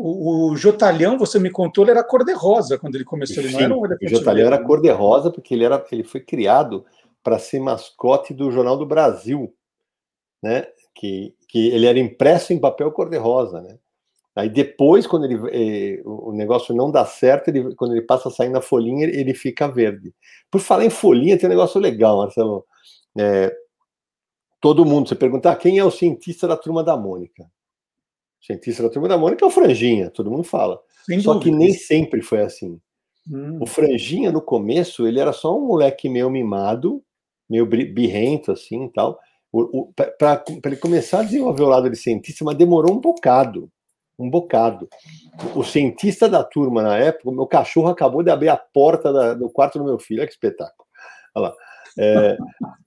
O, o, Jotalhão, você me contou, ele era cor-de-rosa quando ele começou. Ele Sim, não era um o Jotalhão era cor-de-rosa porque ele, era, ele foi criado para ser mascote do Jornal do Brasil, né? Que, que ele era impresso em papel cor-de-rosa, né? Aí depois, quando ele, eh, o negócio não dá certo, ele, quando ele passa a sair na folhinha, ele fica verde. Por falar em folhinha, tem um negócio legal, Marcelo. É, todo mundo, você perguntar ah, quem é o cientista da turma da Mônica. O cientista da turma da Mônica é o Franjinha, todo mundo fala. Sem só dúvida. que nem sempre foi assim. Hum. O Franjinha, no começo, ele era só um moleque meio mimado, meio birrento, assim e tal. Para ele começar a desenvolver o lado de cientista, mas demorou um bocado um bocado. O cientista da turma na época, o meu cachorro acabou de abrir a porta da, do quarto do meu filho. Olha que espetáculo. Olha lá. É,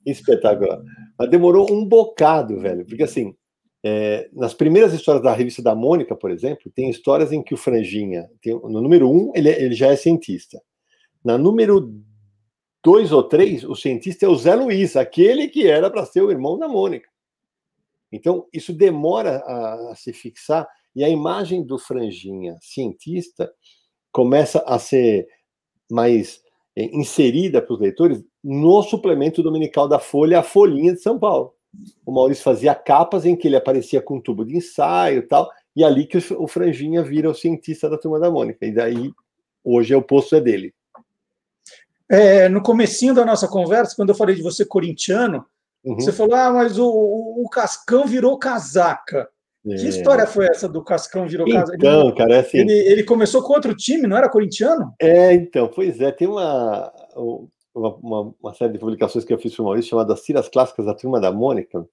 espetacular. Mas demorou um bocado, velho, porque assim, É, nas primeiras histórias da revista da Mônica, por exemplo, tem histórias em que o Franjinha, tem, no número um, ele, ele já é cientista. Na número dois ou três, o cientista é o Zé Luiz, aquele que era para ser o irmão da Mônica. Então, isso demora a, a, se fixar, e a imagem do Franjinha, cientista, começa a ser mais é, inserida para os leitores no suplemento dominical da Folha, a Folhinha de São Paulo. O Maurício fazia capas em que ele aparecia com um tubo de ensaio e tal, e ali que o Franjinha vira o cientista da turma da Mônica. E daí, hoje, o posto é dele. É, no comecinho da nossa conversa, quando eu falei de você corintiano, uhum. você falou, ah, mas o, o, o Cascão virou casaca. É. Que história foi essa do Cascão virou então, casaca? Então, cara, é assim... Ele, ele, começou com outro time, não era corintiano? É, então, pois é, tem uma, uma, uma série de publicações que eu fiz para o Maurício chamada Ciras Clássicas da Turma da Mônica,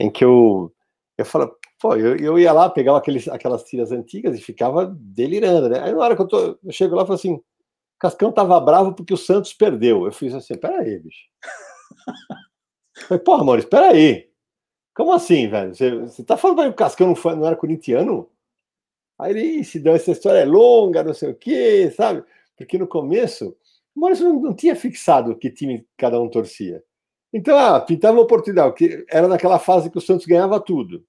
em que eu, eu falo, pô, eu, eu ia lá, pegava aqueles, aquelas tiras antigas e ficava delirando, né? Aí na hora que eu, tô, eu chego lá e falo assim, Cascão tava bravo porque o Santos perdeu. Eu fiz assim, peraí, bicho. *laughs* Falei, porra, Maurício, peraí. Como assim, velho? Você, você tá falando que o Cascão não, foi, não era corintiano? Aí ele se deu essa história é longa, não sei o quê, sabe? Porque no começo, o Maurício não, não tinha fixado que time cada um torcia. Então, ah, pintava uma oportunidade, que era naquela fase que o Santos ganhava tudo.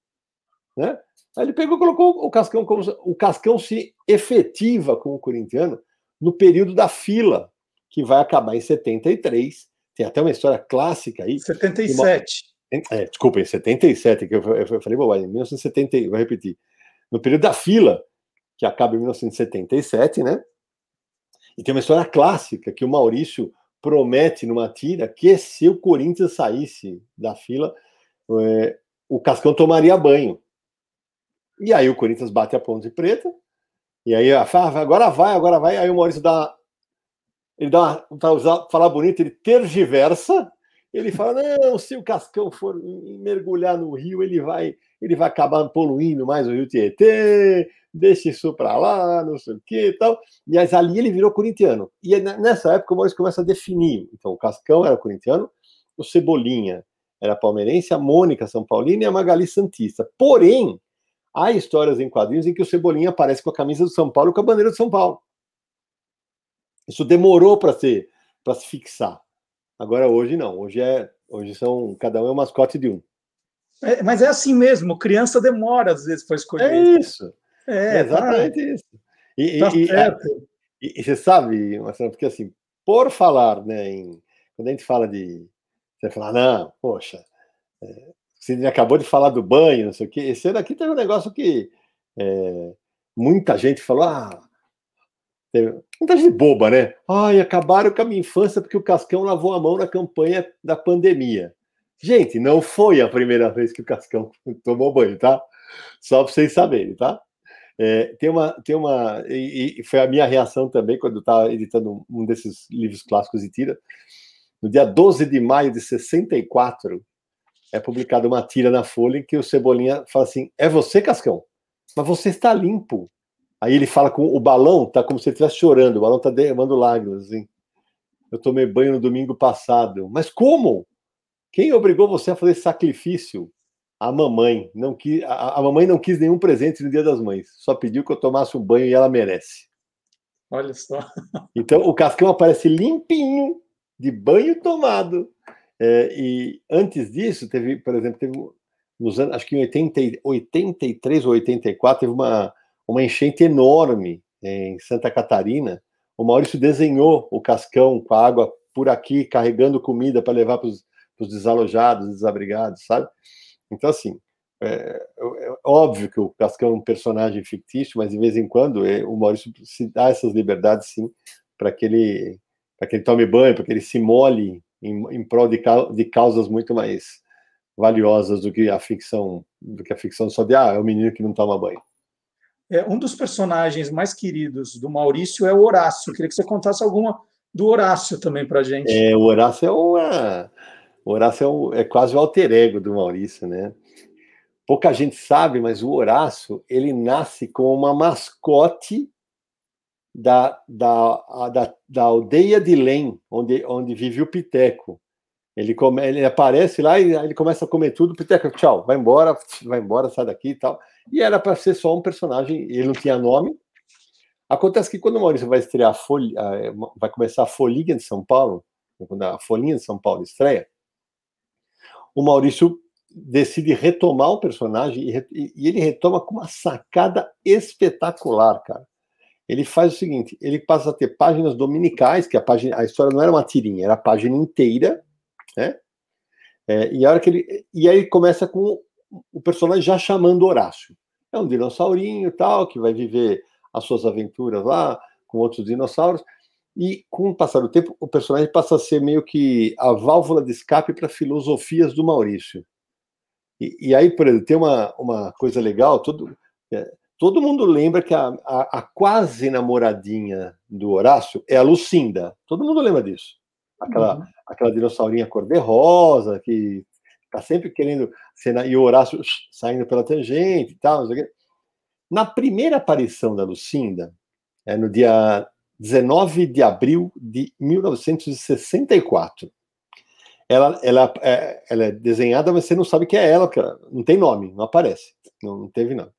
Né? Aí ele pegou e colocou o Cascão como. O Cascão se efetiva como corintiano no período da fila, que vai acabar em 73. Tem até uma história clássica aí. 77. Uma... É, desculpa, em 77, que eu, eu falei bobagem, em 1970, vou repetir. No período da fila, que acaba em 1977, né? E tem uma história clássica que o Maurício promete numa tira que se o Corinthians saísse da fila, é, o Cascão tomaria banho. E aí o Corinthians bate a ponte preta, e aí, agora vai, agora vai. Aí o Maurício dá. Ele dá. Para falar bonito, ele tergiversa. Ele fala: não, se o Cascão for mergulhar no rio, ele vai, ele vai acabar poluindo mais o rio Tietê, deixa isso para lá, não sei o que e tal. Aí, ali ele virou corintiano. E nessa época o Maurício começa a definir. Então, o Cascão era corintiano, o Cebolinha era palmeirense, a Mônica São Paulina e a Magali Santista. Porém, Há histórias em quadrinhos em que o Cebolinha aparece com a camisa do São Paulo e com a bandeira do São Paulo. Isso demorou para ser para se fixar. Agora hoje não. Hoje é hoje são cada um é o mascote de um. É, mas é assim mesmo. Criança demora às vezes para escolher. É isso. É, é exatamente vai. isso. E, tá e, e, e, você sabe, Marcelo, porque assim, por falar, né, em, quando a gente fala de você falar, não, poxa, é, Sidney acabou de falar do banho, não sei o quê. Esse ano aqui teve um negócio que é, muita gente falou: ah, teve, muita gente boba, né? Ai, acabaram com a minha infância porque o Cascão lavou a mão na campanha da pandemia. Gente, não foi a primeira vez que o Cascão *laughs* tomou banho, tá? Só para vocês saberem, tá? É, tem uma, tem uma e, e, foi a minha reação também quando eu estava editando um desses livros clássicos de tira. No dia 12 de maio de 64, é publicada uma tira na Folha em que o Cebolinha fala assim: é você, Cascão? Mas você está limpo. Aí ele fala com o balão, tá como se ele estivesse chorando, o balão tá derramando lágrimas, assim. Eu tomei banho no domingo passado. Mas como? Quem obrigou você a fazer sacrifício? A mamãe. Não quis, a, a mamãe não quis nenhum presente no Dia das Mães. Só pediu que eu tomasse um banho e ela merece. Olha só. Então o Cascão aparece limpinho, de banho tomado, é, e antes disso, teve, por exemplo, teve nos anos, acho que em 80, 83 ou 84, teve uma, uma enchente enorme em Santa Catarina. O Maurício desenhou o cascão com a água por aqui, carregando comida para levar para os desalojados, desabrigados, sabe? Então, assim, é, é, óbvio que o Cascão é um personagem fictício, mas de vez em quando é, o Maurício se dá essas liberdades, sim, para que ele para que ele tome banho, para que ele se molhe em, em prol de, de causas muito mais valiosas do que a ficção, do que a ficção só de ah, é o menino que não toma banho. É, um dos personagens mais queridos do Maurício é o Horácio. Eu queria que você contasse alguma do Horácio também para gente. É, o Horácio é uma, o Horácio é, um, é quase o alter ego do Maurício, né? Pouca gente sabe, mas o Horácio ele nasce com uma mascote da, da, da, da aldeia de Lem, onde, onde vive o Piteco. Ele, come, ele aparece lá e ele começa a comer tudo. Peteca, tchau, vai embora, vai embora, sai daqui e tal. E era para ser só um personagem, ele não tinha nome. Acontece que quando o Maurício vai estrear Folha, vai começar a Folhinha de São Paulo, quando a Folhinha de São Paulo estreia, o Maurício decide retomar o personagem e, e ele retoma com uma sacada espetacular, cara. Ele faz o seguinte: ele passa a ter páginas dominicais, que a página, a história não era uma tirinha, era a página inteira né? É, e a hora que ele e aí começa com o personagem já chamando Horácio. É um dinossaurinho tal que vai viver as suas aventuras lá com outros dinossauros. E com o passar do tempo, o personagem passa a ser meio que a válvula de escape para filosofias do Maurício. E, e, aí, por exemplo, tem uma, uma coisa legal: todo, é, todo mundo lembra que a, a, a, quase namoradinha do Horácio é a Lucinda. Todo mundo lembra disso. Aquela, uhum aquela dinossaurinha cor-de-rosa, que tá sempre querendo ser. E o Horácio saindo pela tangente e tal. Na primeira aparição da Lucinda, é no dia 19 de abril de 1964. Ela, ela, é, ela é desenhada, mas você não sabe que é ela, não tem nome, não aparece, não, não teve nome.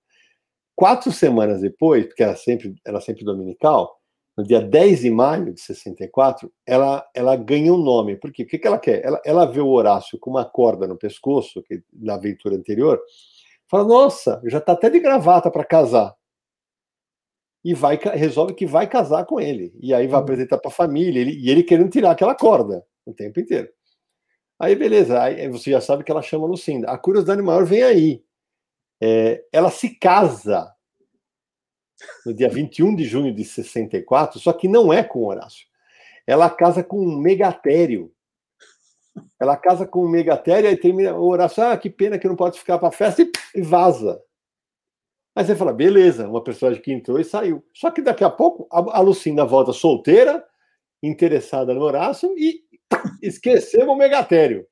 Quatro semanas depois, porque era sempre, era sempre dominical, no dia 10 de maio de 64, ela, ela ganha um nome. Porque o que, que ela quer? Ela, ela vê o Horácio com uma corda no pescoço, que, na aventura anterior, fala: Nossa, já está até de gravata para casar. E vai, resolve que vai casar com ele. E aí vai uhum. apresentar para a família, ele, e ele querendo tirar aquela corda o tempo inteiro. Aí, beleza, aí você já sabe que ela chama Lucinda. A curiosidade maior vem aí. É, ela se casa no dia 21 de junho de 64, só que não é com Horácio. Ela casa com um megatério. Ela casa com um megatério e termina o Horácio, ah, que pena que não pode ficar para a festa e vaza. Aí você fala, beleza, uma personagem que entrou e saiu. Só que daqui a pouco a, Lucinda volta solteira, interessada no Horácio e *laughs* esquecemos o megatério.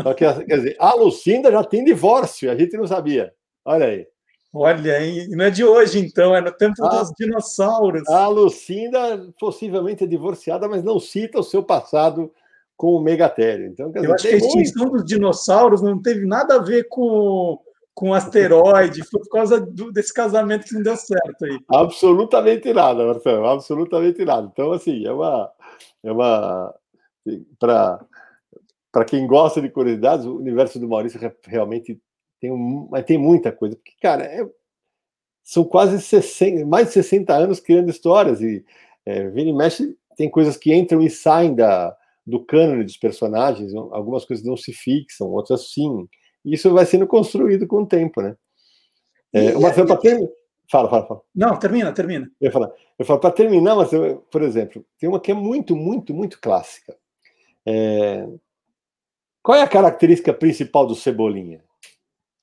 Só que, quer dizer, a Lucinda já tem divórcio, a gente não sabia. Olha aí. Olha, e não é de hoje, então, é no tempo a, dos dinossauros. A Lucinda possivelmente é divorciada, mas não cita o seu passado com o Megatério. Então, Eu dizer, acho que a extinção muito... dos dinossauros não teve nada a ver com, com asteroide, foi por causa do, desse casamento que não deu certo aí. Absolutamente nada, Marcelo, absolutamente nada. Então, assim, é uma. É uma para para quem gosta de curiosidades, o universo do Maurício realmente tem, um, tem muita coisa, porque, cara, é, são quase 60, mais de 60 anos criando histórias, e é, mexe tem coisas que entram e saem da, do cânone dos personagens, algumas coisas não se fixam, outras sim. Isso vai sendo construído com o tempo, né? É, uma e, ter... Fala, fala, fala. Não, termina, termina. Eu falo, eu falo para terminar, mas, eu, por exemplo, tem uma que é muito, muito, muito clássica. É... Qual é a característica principal do Cebolinha?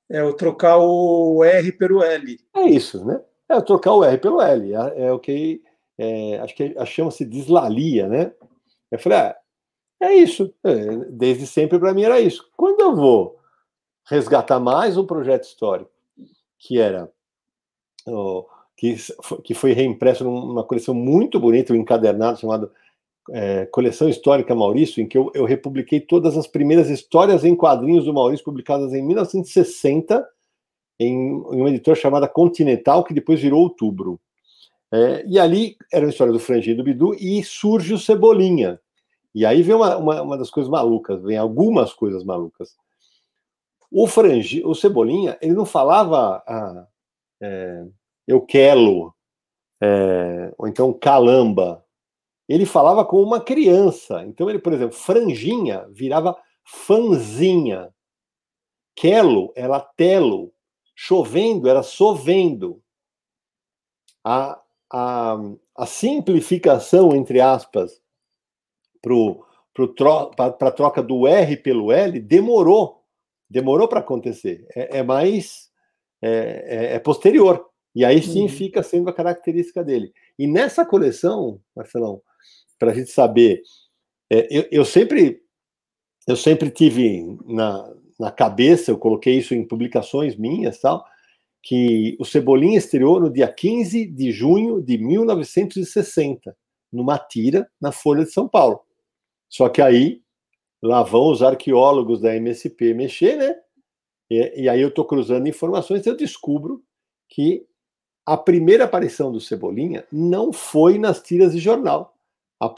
É o trocar o R pelo L. É isso, né? É o trocar o R pelo L. É, é o que é, acho que chama-se deslalia, né? Eu falei, ah, é isso. É, desde sempre para mim era isso. Quando eu vou resgatar mais um projeto histórico, que era que, que foi reimpresso numa coleção muito bonita, um encadernado chamado é, Coleção Histórica Maurício, em que eu, eu, republiquei todas as primeiras histórias em quadrinhos do Maurício, publicadas em 1960, em, em uma editora chamada Continental, que depois virou Outubro. É, e ali era uma história do Frangi e do Bidu, e surge o Cebolinha. E aí vem uma, uma, uma das coisas malucas, vem algumas coisas malucas. O Frangi, o Cebolinha, ele não falava ah, é, eu quero, é, ou então calamba, ele falava com uma criança. Então, ele, por exemplo, franjinha virava fanzinha. Quelo era telo. Chovendo era sovendo. A, a, a simplificação, entre aspas, para a troca do R pelo L demorou. Demorou para acontecer. É, é mais. É, é, é, posterior. E aí sim uhum. fica sendo a característica dele. E nessa coleção, Marcelão, para a gente saber. É, eu, eu, sempre eu sempre tive na, na cabeça, eu coloquei isso em publicações minhas, tal, que o Cebolinha estreou no dia 15 de junho de 1960, numa tira na Folha de São Paulo. Só que aí Lá vão os arqueólogos da MSP mexer, né? E, e aí eu estou cruzando informações e eu descubro que a primeira aparição do Cebolinha não foi nas tiras de jornal.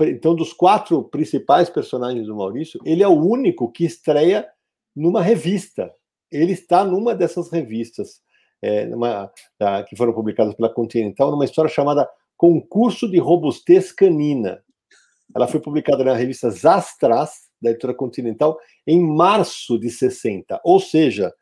Então, dos quatro principais personagens do Maurício, ele é o único que estreia numa revista. Ele está numa dessas revistas é, numa, que foram publicadas pela Continental, numa história chamada Concurso de Robustez Canina. Ela foi publicada na revista Zastras, da editora Continental, em março de 60, ou seja,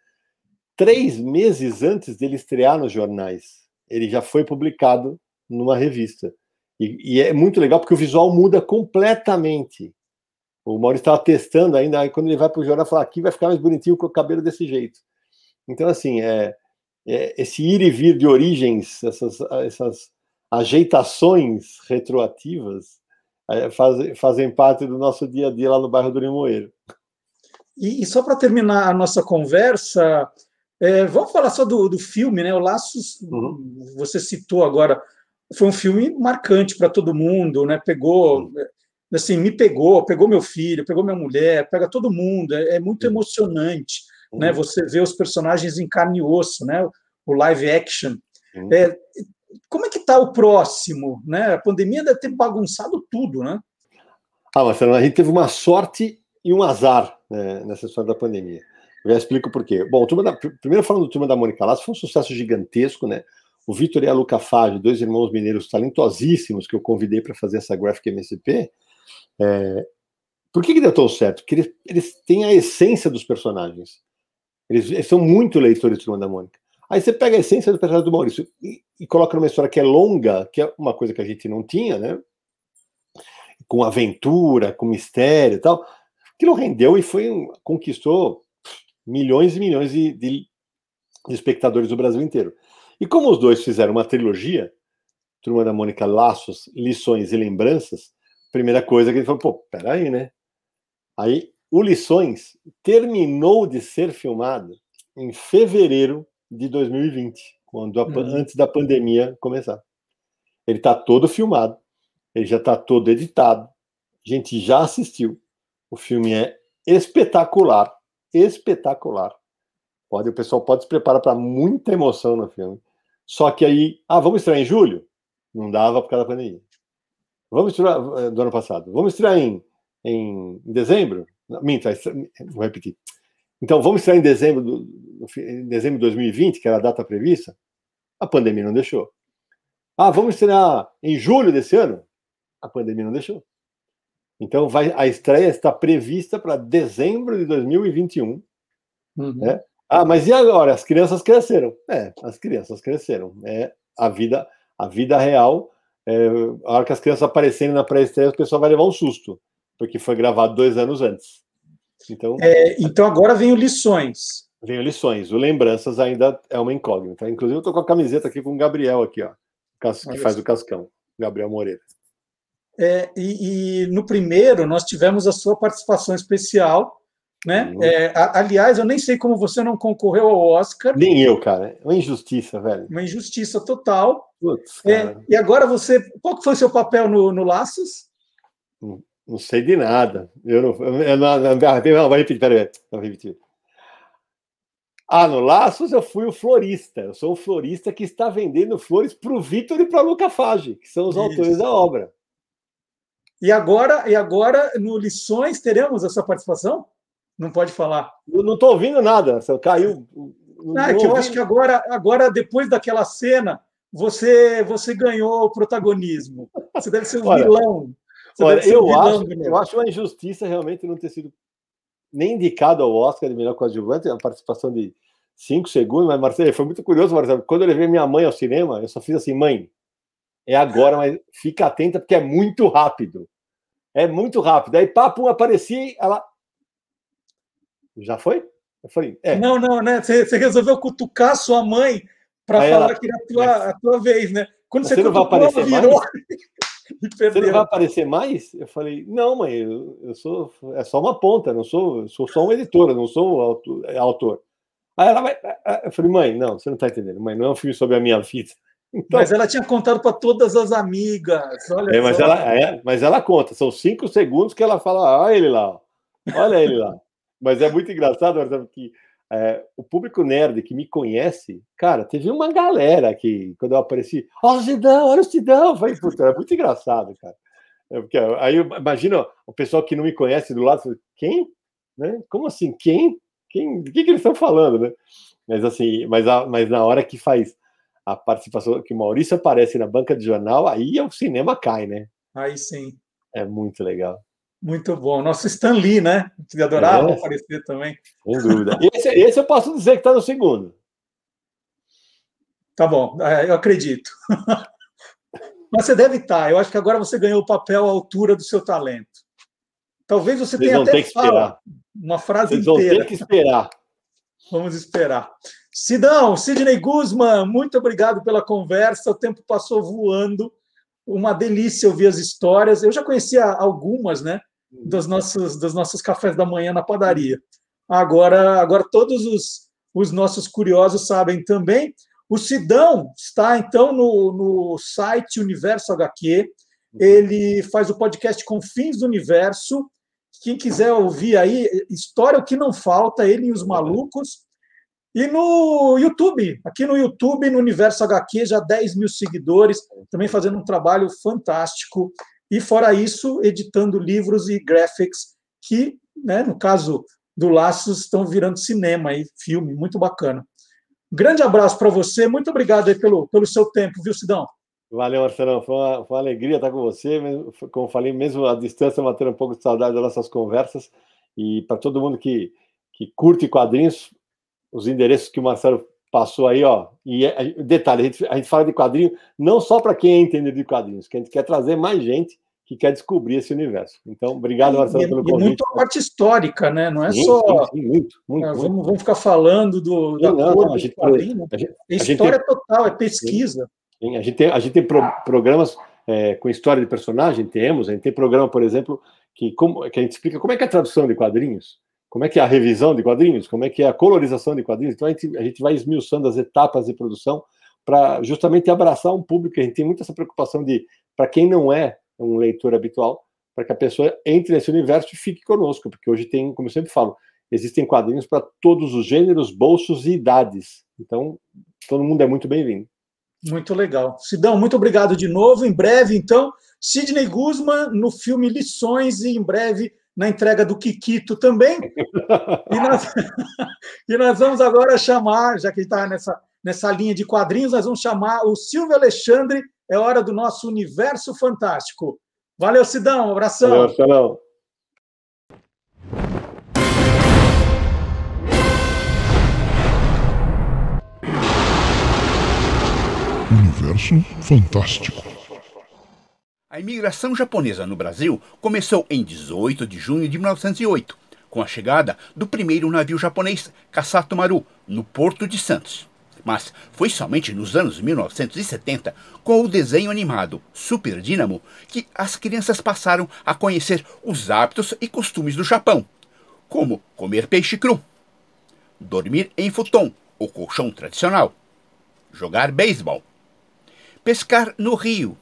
três meses antes dele estrear nos jornais. Ele já foi publicado numa revista. E, e é muito legal porque o visual muda completamente. O Maurício estava testando ainda, aí quando ele vai para o jornal, fala: aqui vai ficar mais bonitinho com o cabelo desse jeito. Então, assim, é, é, esse ir e vir de origens, essas, essas ajeitações retroativas, é, faz, fazem parte do nosso dia a dia lá no bairro do Limoeiro. E, e só para terminar a nossa conversa, é, vamos falar só do, do filme, né? O Laços, uhum. você citou agora, foi um filme marcante para todo mundo, né? Pegou, uhum. assim, me pegou, pegou meu filho, pegou minha mulher, pega todo mundo, é, é muito uhum. emocionante né? Uhum. Você vê os personagens em carne e osso, né? O live action. Uhum. É, como é que está o próximo, né? A pandemia deve ter bagunçado tudo, né? Ah, Marcelo, a gente teve uma sorte e um azar né, nessa história da pandemia. Eu já explico por quê. Bom, da, primeiro falando do Turma da Mônica Lasso, foi um sucesso gigantesco, né? O Vitor e a Luca Fage, dois irmãos mineiros talentosíssimos que eu convidei para fazer essa Graphic MSP, é... por que, que deu tão certo? Porque eles, eles têm a essência dos personagens. Eles, eles, são muito leitores de Turma da Mônica. Aí você pega a essência do personagem do Maurício e, e, coloca numa história que é longa, que é uma coisa que a gente não tinha, né? Com aventura, com mistério e tal. Aquilo rendeu e foi conquistou milhões e milhões de, de, de espectadores do Brasil inteiro. E como os dois fizeram uma trilogia, Turma da Mônica Laços, Lições e Lembranças, primeira coisa que ele falou, pô, peraí, né? Aí o Lições terminou de ser filmado em fevereiro de 2020, quando a, uhum. antes da pandemia começar. Ele está todo filmado, ele já está todo editado, a gente já assistiu. O filme é espetacular, espetacular. Pode, o pessoal pode se preparar para muita emoção no filme. Só que aí, ah, vamos estrear em julho? Não dava por causa da pandemia. Vamos estrear eh, do ano passado. Vamos estrear em, em dezembro? Minta, vou repetir. Então, vamos estrear em dezembro, do, em dezembro de 2020, que era a data prevista? A pandemia não deixou. Ah, vamos estrear em julho desse ano? A pandemia não deixou. Então, vai, a estreia está prevista para dezembro de 2021. Uhum. Né? Ah, mas e agora? As crianças cresceram. É, as crianças cresceram. É a vida, a vida real. É, a hora que as crianças aparecerem na pré-estreia, o pessoal vai levar um susto porque foi gravado dois anos antes. Então, é, então agora vem o Lições. Vem o Lições. O Lembranças ainda é uma incógnita. Inclusive, eu estou com a camiseta aqui com o Gabriel, aqui, ó, que faz o Cascão, Gabriel Moreira. É, e, e, no primeiro, nós tivemos a sua participação especial. Né? Uhum. É, a, aliás, eu nem sei como você não concorreu ao Oscar. Nem eu, cara. É uma injustiça, velho. Uma injustiça total. Putz, é, e agora você. Qual que foi o seu papel no, no Laços? Não sei de nada. Eu não. Eu não, não, não, vai repetir, peraí. Repetir. Ah, no Laços eu fui o florista. Eu sou o florista que está vendendo flores para o Vitor e para a Luca Fage, que são os Isso. autores da obra. E agora, e agora, no Lições, teremos essa participação? Não pode falar. Eu não estou ouvindo nada, caiu. Não, é que eu acho que agora, agora, depois daquela cena, você, você ganhou o protagonismo. Você deve ser um Olha, vilão. Olha, eu acho, eu acho uma injustiça realmente não ter sido nem indicado ao Oscar de melhor coadjuvante, a participação de cinco segundos, mas Marcelo, foi muito curioso, Marcelo. Quando eu levei minha mãe ao cinema, eu só fiz assim, mãe, é agora, mas fica atenta porque é muito rápido. É muito rápido. Aí, papo, apareci, ela. Já foi? Eu falei, é. Não, não, né? Você, você resolveu cutucar sua mãe para falar ela... que era a tua, a tua vez, né? Quando você, você não vai aparecer virou... mais? *laughs* *laughs* Você não vai aparecer mais? Eu falei, não, mãe, eu, eu, sou. É só uma ponta, não sou, sou só um editor, não sou autor. É autor. Aí ela vai. Eu falei, mãe, não, você não está entendendo. Mãe, não é um filme sobre a minha vida. *laughs* Então, mas ela tinha contado para todas as amigas. é, mas, ela, é, mas ela conta, são cinco segundos que ela fala, ah, ele lá. Olha ele lá. *laughs* Mas é muito engraçado, Marcelo, que é, o público nerd que me conhece, cara, teve uma galera que, quando eu apareci, ó, oh, o Sidão, olha o Sidão. Eu falei, puta, é muito engraçado, cara. É porque, aí imagina o pessoal que não me conhece do lado, quem? Né? Como assim? Quem? Quem? Do que, que eles estão falando, né? Mas assim, mas, a, mas na hora que faz a participação, que o Maurício aparece na banca de jornal, aí o cinema cai, né? Aí sim. É muito legal. Muito bom. Nosso Stan Lee, né? Que adorava é. aparecer também. Sem dúvida. *laughs* Esse, esse eu posso dizer que está no segundo. Tá bom, é, eu acredito. *laughs* Mas você deve estar. Tá. Eu acho que agora você ganhou o papel à altura do seu talento. Talvez você tenha até fala, uma frase Vocês inteira. Vão ter que esperar. Vamos esperar. Sidão, Sidney Guzman, muito obrigado pela conversa. O tempo passou voando. Uma delícia ouvir as histórias. Eu já conhecia algumas, né? Dos nossos, dos nossos cafés da manhã na padaria. Agora, agora todos os, os nossos curiosos sabem também. O Sidão está, então, no, no site Universo HQ. Ele faz o podcast Confins do Universo. Quem quiser ouvir aí, história o que não falta, ele e os malucos. E no YouTube, aqui no YouTube, no Universo HQ, já 10 mil seguidores, também fazendo um trabalho fantástico. E, fora isso, editando livros e graphics que, né, no caso do Laços, estão virando cinema e filme, muito bacana. Grande abraço para você, muito obrigado pelo, pelo seu tempo, viu, Sidão? Valeu, Marcelão. Foi uma, foi uma alegria estar com você. Como falei, mesmo à distância, matando um pouco de saudade das nossas conversas. E para todo mundo que, que curte quadrinhos, os endereços que o Marcelo passou aí, ó. E é, detalhe, a gente, a gente fala de quadrinho não só para quem é entender de quadrinhos, que a gente quer trazer mais gente que quer descobrir esse universo. Então, obrigado, Marcelo, pelo convite. E muito a parte histórica, né? Não é sim, só. Sim, sim, muito, muito, é, vamos, vamos, ficar falando do, da não, cor não, do quadrinho. A gente, é história tem, total, é pesquisa. A gente tem, a gente tem pro, programas é, com história de personagem, temos. A gente tem programa, por exemplo, que, como, que a gente explica como é que é a tradução de quadrinhos como é que é a revisão de quadrinhos, como é que é a colorização de quadrinhos. Então a gente, a gente vai esmiuçando as etapas de produção para justamente abraçar um público. A gente tem muita essa preocupação de, para quem não é um leitor habitual, para que a pessoa entre nesse universo e fique conosco, porque hoje tem, como eu sempre falo, existem quadrinhos para todos os gêneros, bolsos e idades. Então, todo mundo é muito bem-vindo. Muito legal. Sidão, muito obrigado de novo. Em breve, então, Sidney Guzman no filme Lições e em breve na entrega do Kikito também. E nós, *laughs* e nós vamos agora chamar, já que está nessa, nessa linha de quadrinhos, nós vamos chamar o Silvio Alexandre. É hora do nosso universo fantástico. Valeu, Sidão. Um abração. Valeu, Marcelão. Universo Fantástico. A imigração japonesa no Brasil começou em 18 de junho de 1908, com a chegada do primeiro navio japonês Kasato Maru no Porto de Santos. Mas foi somente nos anos 1970, com o desenho animado Super Dynamo, que as crianças passaram a conhecer os hábitos e costumes do Japão, como comer peixe cru, dormir em futon, o colchão tradicional, jogar beisebol, pescar no rio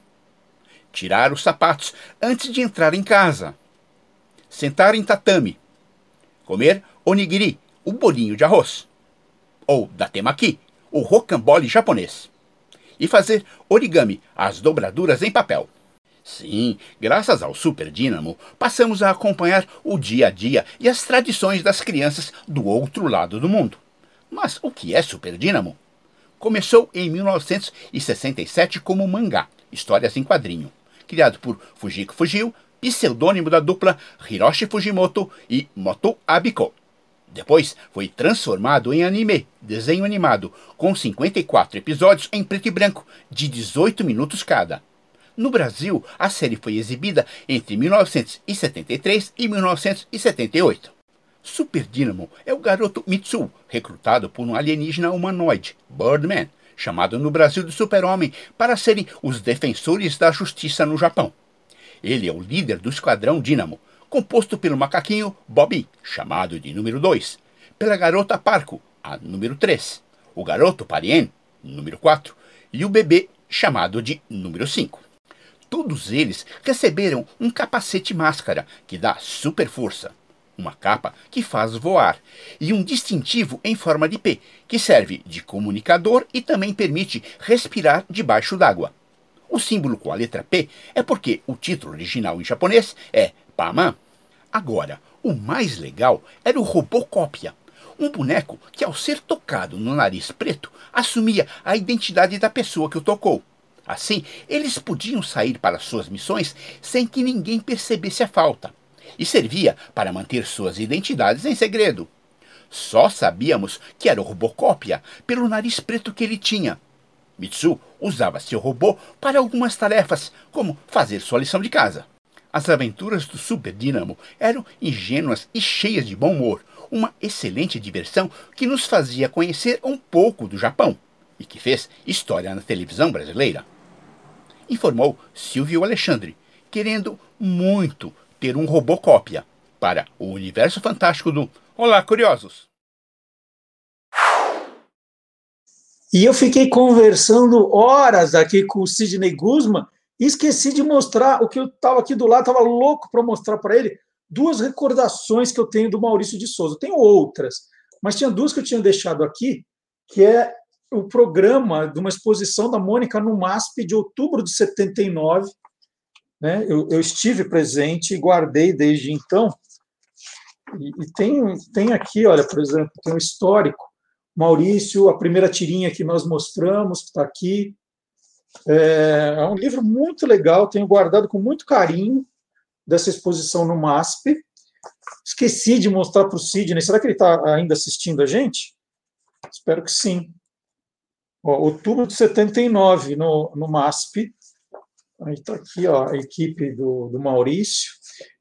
tirar os sapatos antes de entrar em casa, sentar em tatame, comer onigiri, o bolinho de arroz, ou datemaki, o rocambole japonês, e fazer origami, as dobraduras em papel. Sim, graças ao Super Dínamo, passamos a acompanhar o dia a dia e as tradições das crianças do outro lado do mundo. Mas o que é Super Dínamo? Começou em 1967 como mangá, histórias em quadrinho criado por Fujiko Fujio, pseudônimo da dupla Hiroshi Fujimoto e Moto Abiko. Depois foi transformado em anime, desenho animado, com 54 episódios em preto e branco, de 18 minutos cada. No Brasil, a série foi exibida entre 1973 e 1978. Super Dynamo é o garoto Mitsu, recrutado por um alienígena humanoide, Birdman, chamado no Brasil de Super-Homem, para serem os defensores da justiça no Japão. Ele é o líder do Esquadrão Dínamo, composto pelo macaquinho Bobby, chamado de número 2, pela garota Parco, a número 3, o garoto Parien, número 4, e o bebê, chamado de número 5. Todos eles receberam um capacete máscara que dá super força. Uma capa que faz voar, e um distintivo em forma de P, que serve de comunicador e também permite respirar debaixo d'água. O símbolo com a letra P é porque o título original em japonês é Paman. Agora, o mais legal era o Robocópia, um boneco que, ao ser tocado no nariz preto, assumia a identidade da pessoa que o tocou. Assim, eles podiam sair para suas missões sem que ninguém percebesse a falta, e servia para manter suas identidades em segredo. Só sabíamos que era o Robocópia pelo nariz preto que ele tinha. Mitsu usava seu robô para algumas tarefas, como fazer sua lição de casa. As aventuras do Super Dínamo eram ingênuas e cheias de bom humor, uma excelente diversão que nos fazia conhecer um pouco do Japão e que fez história na televisão brasileira. Informou Silvio Alexandre, querendo muito ter um robô cópia para o universo fantástico do Olá, curiosos! E eu fiquei conversando horas aqui com o Sidney Guzman e esqueci de mostrar o que eu estava aqui do lado, estava louco para mostrar para ele duas recordações que eu tenho do Maurício de Souza. Tenho outras, mas tinha duas que eu tinha deixado aqui, que é o programa de uma exposição da Mônica no MASP de outubro de 79. Né? Eu, eu estive presente e guardei desde então. E, e tem, tem aqui, olha, por exemplo, tem um histórico. Maurício, a primeira tirinha que nós mostramos, que está aqui. É, é um livro muito legal, tenho guardado com muito carinho dessa exposição no MASP. Esqueci de mostrar para o Sidney. Será que ele está ainda assistindo a gente? Espero que sim. Ó, outubro de 79, no, no MASP. Aí está aqui ó, a equipe do, do Maurício.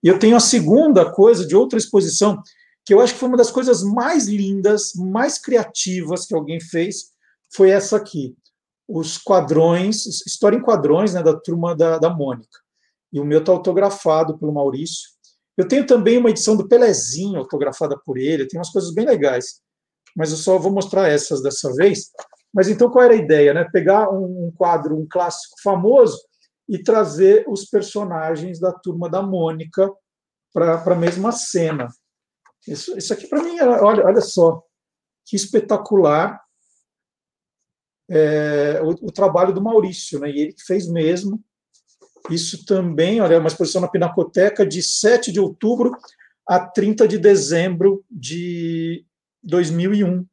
E eu tenho a segunda coisa de outra exposição, que eu acho que foi uma das coisas mais lindas, mais criativas que alguém fez, foi essa aqui. Os quadrões, história em quadrões, né, da turma da, da Mônica e o meu está autografado pelo Maurício. Eu tenho também uma edição do Pelezinho autografada por ele, tem umas coisas bem legais, mas eu só vou mostrar essas dessa vez. Mas então qual era a ideia? Né? Pegar um quadro, um clássico famoso, e trazer os personagens da turma da Mônica para a mesma cena. Isso, isso aqui para mim, olha, olha só, que espetacular é, o, o, trabalho do Maurício, né? E ele fez mesmo. Isso também, olha, é uma exposição na Pinacoteca de 7 de outubro a 30 de dezembro de 2001.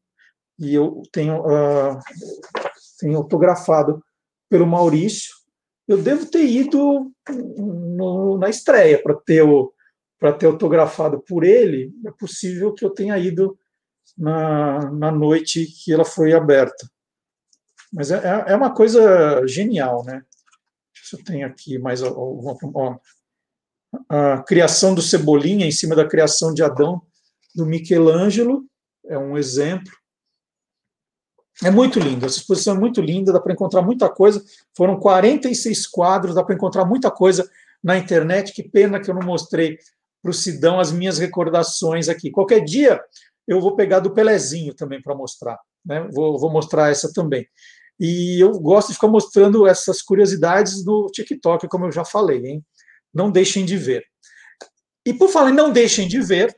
E eu tenho, uh, tenho autografado pelo Maurício. Eu devo ter ido no, na estreia para ter, para ter autografado por ele. É possível que eu tenha ido na, na noite que ela foi aberta. Mas é, é uma coisa genial, né? se eu tenho aqui mais alguma. Ó, a criação do Cebolinha em cima da criação de Adão, do Michelangelo, é um exemplo. É muito lindo, essa exposição é muito linda, dá para encontrar muita coisa. Foram 46 quadros, dá para encontrar muita coisa na internet. Que pena que eu não mostrei para o Sidão as minhas recordações aqui. Qualquer dia eu vou pegar do Pelezinho também para mostrar. Né? Vou, vou mostrar essa também. E eu gosto de ficar mostrando essas curiosidades do TikTok, como eu já falei, hein? Não deixem de ver. E por falar em não deixem de ver,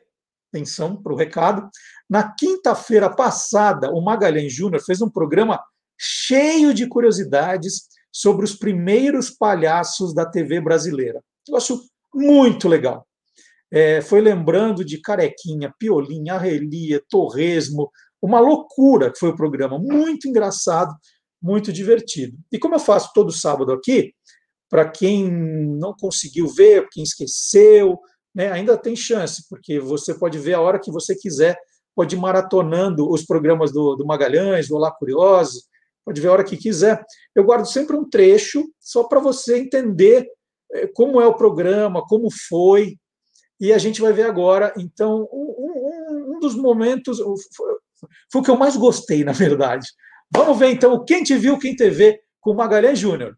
atenção para o recado, na quinta-feira passada, o Magalhães Júnior fez um programa cheio de curiosidades sobre os primeiros palhaços da TV brasileira. Negócio muito legal. É, foi lembrando de Carequinha, Piolinha, Arrelia, Torresmo, uma loucura que foi o programa, muito engraçado muito divertido. E como eu faço todo sábado aqui, para quem não conseguiu ver, quem esqueceu, né, ainda tem chance, porque você pode ver a hora que você quiser, pode ir maratonando os programas do, do Magalhães, do Olá Curioso, pode ver a hora que quiser. Eu guardo sempre um trecho só para você entender eh, como é o programa, como foi, e a gente vai ver agora. Então, um, um, um dos momentos foi, foi o que eu mais gostei, na verdade, Vamos ver então Quem Te Viu, Quem TV com Magalhães Júnior.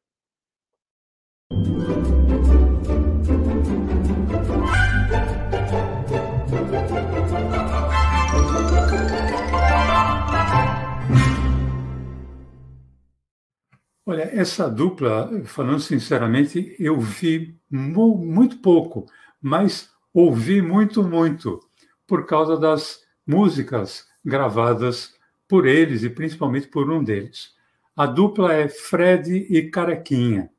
Olha, essa dupla, falando sinceramente, eu vi muito pouco, mas ouvi muito, muito. por causa das músicas gravadas por eles e principalmente por um deles. A dupla é Fred e Carequinha.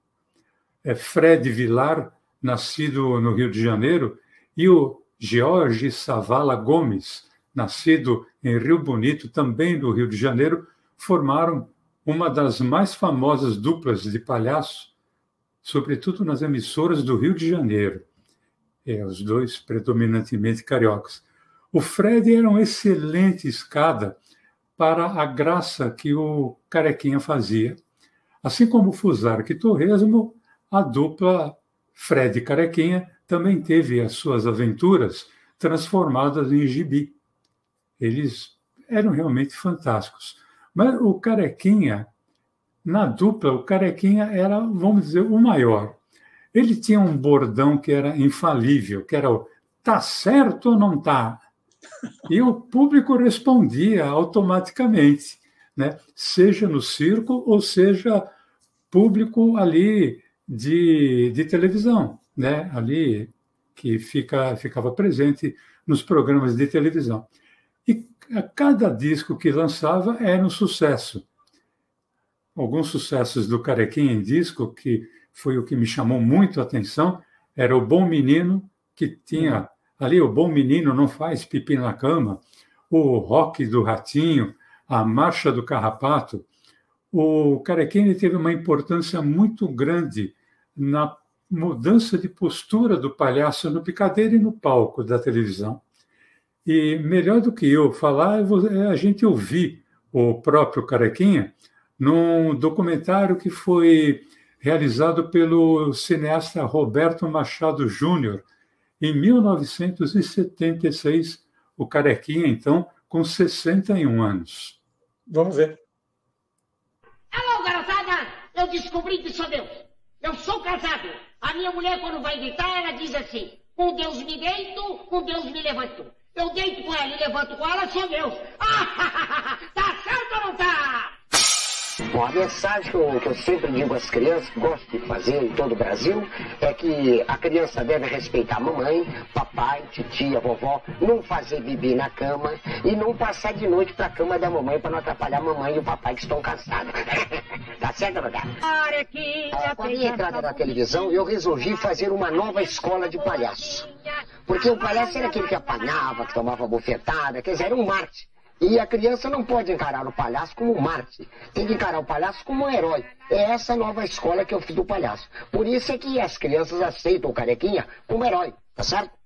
É Fred Vilar, nascido no Rio de Janeiro, e o Jorge Savala Gomes, nascido em Rio Bonito, também do Rio de Janeiro, formaram uma das mais famosas duplas de palhaço, sobretudo nas emissoras do Rio de Janeiro. É, os dois predominantemente cariocas. O Fred era um excelente escada para a graça que o Carequinha fazia. Assim como o Fusarca e Torresmo, a dupla Fred Carequinha também teve as suas aventuras transformadas em gibi. Eles eram realmente fantásticos. Mas o Carequinha, na dupla, o Carequinha era, vamos dizer, o maior. Ele tinha um bordão que era infalível, que era o tá certo ou não tá? E o público respondia automaticamente, né? seja no circo ou seja público ali de, de televisão, né? ali que fica, ficava presente nos programas de televisão. A cada disco que lançava era um sucesso. Alguns sucessos do Carequinha em disco, que foi o que me chamou muito a atenção, era o Bom Menino, que tinha ali o Bom Menino Não Faz Pipi na Cama, o Rock do Ratinho, a Marcha do Carrapato. O Carequinha teve uma importância muito grande na mudança de postura do palhaço no picadeiro e no palco da televisão. E melhor do que eu falar é a gente ouvir o próprio Carequinha num documentário que foi realizado pelo cineasta Roberto Machado Júnior em 1976, o Carequinha, então, com 61 anos. Vamos ver. Alô, garotada! Eu descobri que sou Deus. Eu sou casado. A minha mulher, quando vai deitar, ela diz assim: com Deus me deito, com Deus me levanto. Eu deito com ela e levanto com ela, sou Deus. *laughs* Ah, Bom, a mensagem que eu, que eu, sempre digo às crianças, que gosto de fazer em todo o Brasil, é que a criança deve respeitar a mamãe, papai, titia, vovó, não fazer bebê na cama e não passar de noite para a cama da mamãe para não atrapalhar a mamãe e o papai que estão cansados. *laughs* tá certo, não tá? Ah, com a minha entrada na televisão, eu resolvi fazer uma nova escola de palhaço. Porque o palhaço era aquele que apanhava, que tomava bofetada, quer dizer, era um Marte. E a criança não pode encarar o palhaço como um Marte. Tem que encarar o palhaço como um herói. É essa nova escola que eu fiz do palhaço. Por isso é que as crianças aceitam o carequinha como herói, tá certo?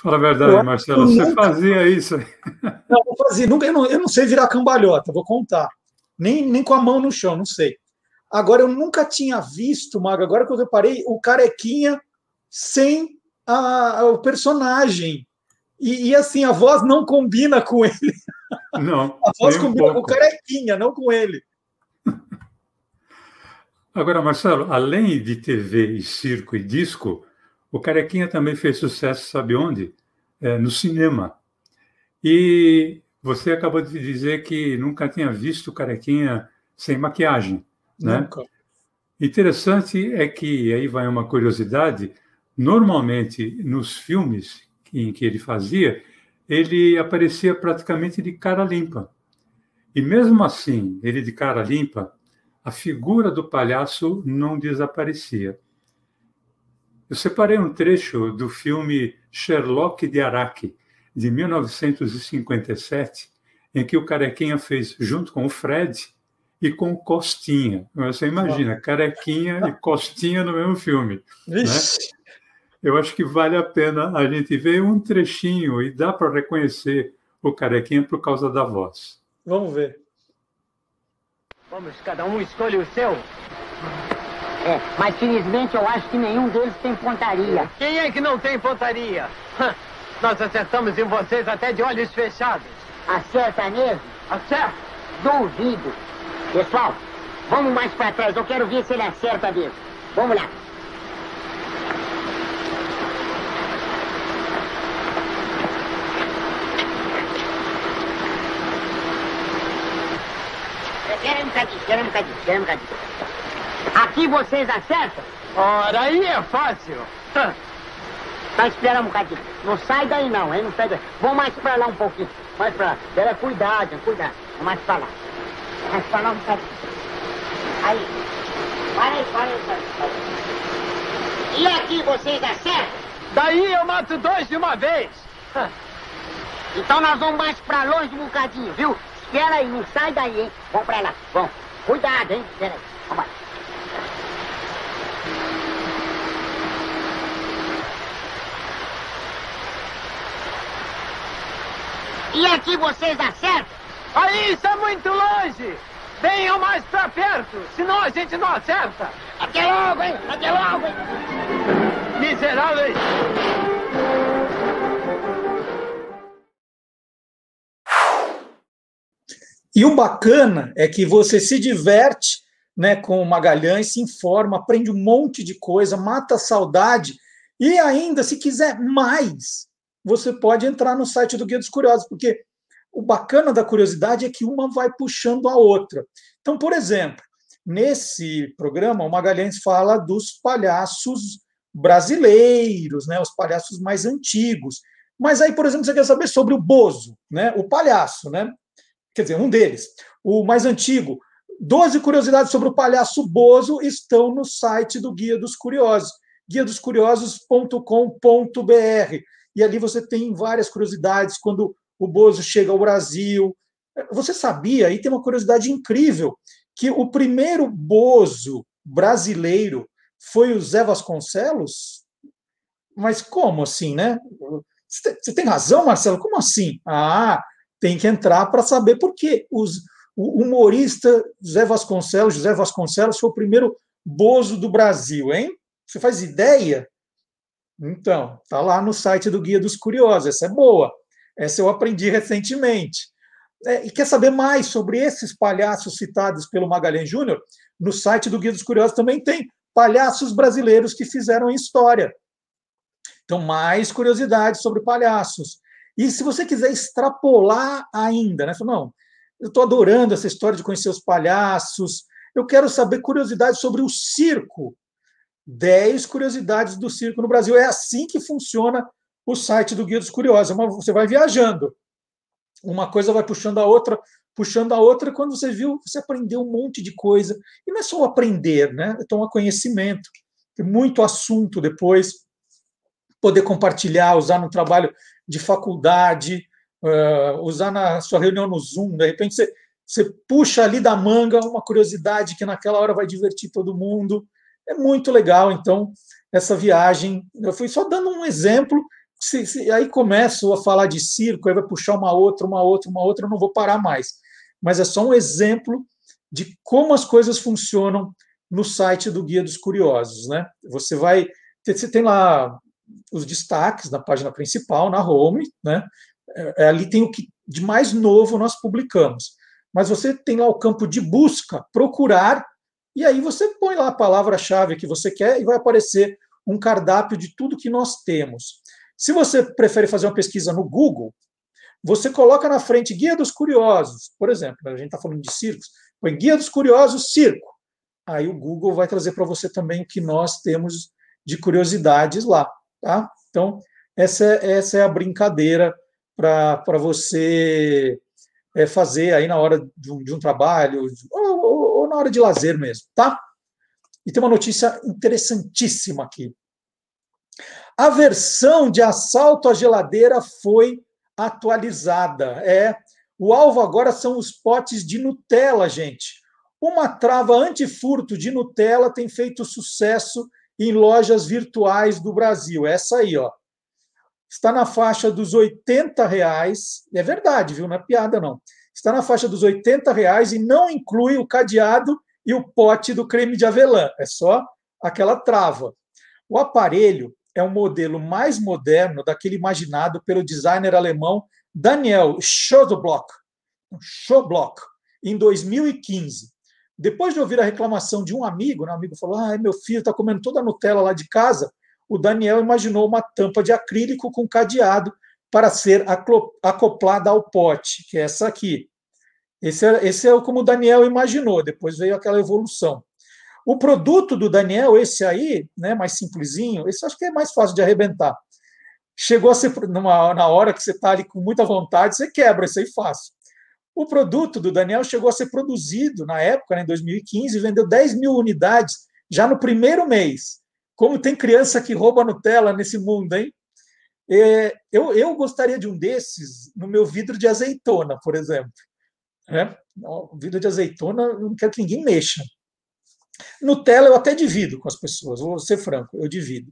Fala a verdade, Marcelo, você nunca... fazia isso? Não, eu fazia, nunca, eu não, eu não sei virar cambalhota, vou contar. Nem, nem com a mão no chão, não sei. Agora, eu nunca tinha visto, Mago, agora que eu reparei, o carequinha sem a, o personagem. E, e, assim, a voz não combina com ele. Não. *laughs* a voz combina um com o carequinha, não com ele. Agora, Marcelo, além de TV e circo e disco, o Carequinha também fez sucesso, sabe onde? É, no cinema. E você acabou de dizer que nunca tinha visto o Carequinha sem maquiagem, né? Nunca. Interessante é que, aí vai uma curiosidade, normalmente nos filmes em que ele fazia, ele aparecia praticamente de cara limpa. E mesmo assim, ele de cara limpa, a figura do palhaço não desaparecia. Eu separei um trecho do filme Sherlock de Araque, de 1957, em que o Carequinha fez junto com o Fred e com Costinha. Você imagina, Carequinha e Costinha no mesmo filme. Né? Eu acho que vale a pena a gente ver um trechinho e dá para reconhecer o Carequinha por causa da voz. Vamos ver. Vamos, cada um escolhe o seu. É, mas felizmente eu acho que nenhum deles tem pontaria. Quem é que não tem pontaria? Nós acertamos em vocês até de olhos fechados. Acerta mesmo? Acerta. Duvido. Pessoal, vamos mais para trás. Eu quero ver se ele acerta mesmo. Vamos lá. Espera um bocadinho, espera um bocadinho, espera um bocadinho. Aqui vocês acertam? Ora, aí é fácil. Tá, espera um bocadinho. Não sai daí não, hein? Não sai daí. Vamos mais pra lá um pouquinho. Mais pra lá. Espera, cuidado, cuidado. Mais pra lá. Mais pra lá um bocadinho. Aí. Para aí, para aí, para aí. Para aí. E aqui vocês acertam? Daí eu mato dois de uma vez. Então nós vamos mais pra longe um bocadinho, viu? Espera aí, não sai daí, hein? Vamos pra lá. Vamos. Cuidado, hein? Espera aí. Vamos lá. E aqui vocês acertam? Aí, isso é muito longe. Venham mais pra perto, senão a gente não acerta. Até logo, hein? Até logo, hein? Miseráveis. E o bacana é que você se diverte né, com o Magalhães, se informa, aprende um monte de coisa, mata a saudade. E ainda, se quiser mais, você pode entrar no site do Guia dos Curiosos, porque o bacana da curiosidade é que uma vai puxando a outra. Então, por exemplo, nesse programa, o Magalhães fala dos palhaços brasileiros, né, os palhaços mais antigos. Mas aí, por exemplo, você quer saber sobre o Bozo, né, o palhaço, né? Quer dizer, um deles, o mais antigo. Doze curiosidades sobre o palhaço Bozo estão no site do Guia dos Curiosos, guiadoscuriosos.com.br. E ali você tem várias curiosidades quando o Bozo chega ao Brasil. Você sabia, e tem uma curiosidade incrível, que o primeiro Bozo brasileiro foi o Zé Vasconcelos? Mas como assim, né? Você tem razão, Marcelo? Como assim? Ah, tem que entrar para saber por quê. Os, o humorista Zé Vasconcelos, José Vasconcelos, foi o primeiro Bozo do Brasil, hein? Você faz ideia? Então, tá lá no site do Guia dos Curiosos. Essa é boa. Essa eu aprendi recentemente. É, e quer saber mais sobre esses palhaços citados pelo Magalhães Júnior? No site do Guia dos Curiosos também tem palhaços brasileiros que fizeram história. Então, mais curiosidades sobre palhaços. E se você quiser extrapolar ainda, né? Não, eu estou adorando essa história de conhecer os palhaços. Eu quero saber curiosidades sobre o circo. 10 curiosidades do circo no Brasil. É assim que funciona o site do Guia dos Curiosos. Você vai viajando. Uma coisa vai puxando a outra, puxando a outra, quando você viu, você aprendeu um monte de coisa. E não é só aprender, né? É tomar conhecimento. Tem muito assunto depois. Poder compartilhar, usar no trabalho de faculdade, usar na sua reunião no Zoom. De repente, você, você puxa ali da manga uma curiosidade que naquela hora vai divertir todo mundo. É muito legal, então, essa viagem. Eu fui só dando um exemplo. Se, se, aí começo a falar de circo, aí vai puxar uma outra, uma outra, uma outra, eu não vou parar mais. Mas é só um exemplo de como as coisas funcionam no site do Guia dos Curiosos. Né? Você vai. Você tem lá os destaques na página principal, na home, né? É, ali tem o que de mais novo nós publicamos. Mas você tem lá o campo de busca, procurar, e aí você põe lá a palavra-chave que você quer e vai aparecer um cardápio de tudo que nós temos. Se você prefere fazer uma pesquisa no Google, você coloca na frente Guia dos Curiosos, por exemplo, a gente está falando de circos, põe Guia dos Curiosos Circo. Aí o Google vai trazer para você também o que nós temos de curiosidades lá. Tá? Então, essa, é, essa é a brincadeira para você é, fazer aí na hora de um, de um trabalho, na hora de lazer mesmo, tá? E tem uma notícia interessantíssima aqui. A versão de assalto à geladeira foi atualizada. É, o alvo agora são os potes de Nutella, gente. Uma trava antifurto de Nutella tem feito sucesso em lojas virtuais do Brasil. Essa aí, ó. Está na faixa dos 80 reais. É verdade, viu? Não é piada, não. Está na faixa dos 80 reais e não inclui o cadeado e o pote do creme de avelã. É só aquela trava. O aparelho é um modelo mais moderno daquele imaginado pelo designer alemão Daniel Schoblock, Schoblock em 2015. Depois de ouvir a reclamação de um amigo, né, um amigo falou: Ah, meu filho está comendo toda a Nutella lá de casa. O Daniel imaginou uma tampa de acrílico com cadeado para ser acoplada ao pote, que é essa aqui. Esse é, esse é como o Daniel imaginou, depois veio aquela evolução. O produto do Daniel, esse aí, né, mais simplesinho, esse acho que é mais fácil de arrebentar. Chegou a ser numa, na hora que você está ali com muita vontade, você quebra, isso aí fácil. O produto do Daniel chegou a ser produzido na época, né, em 2015, vendeu 10 mil unidades já no primeiro mês. Como tem criança que rouba Nutella nesse mundo, hein? É, eu, eu gostaria de um desses no meu vidro de azeitona, por exemplo. Né? Vidro de azeitona, eu não quero que ninguém mexa. Nutella eu até divido com as pessoas, vou ser franco, eu divido.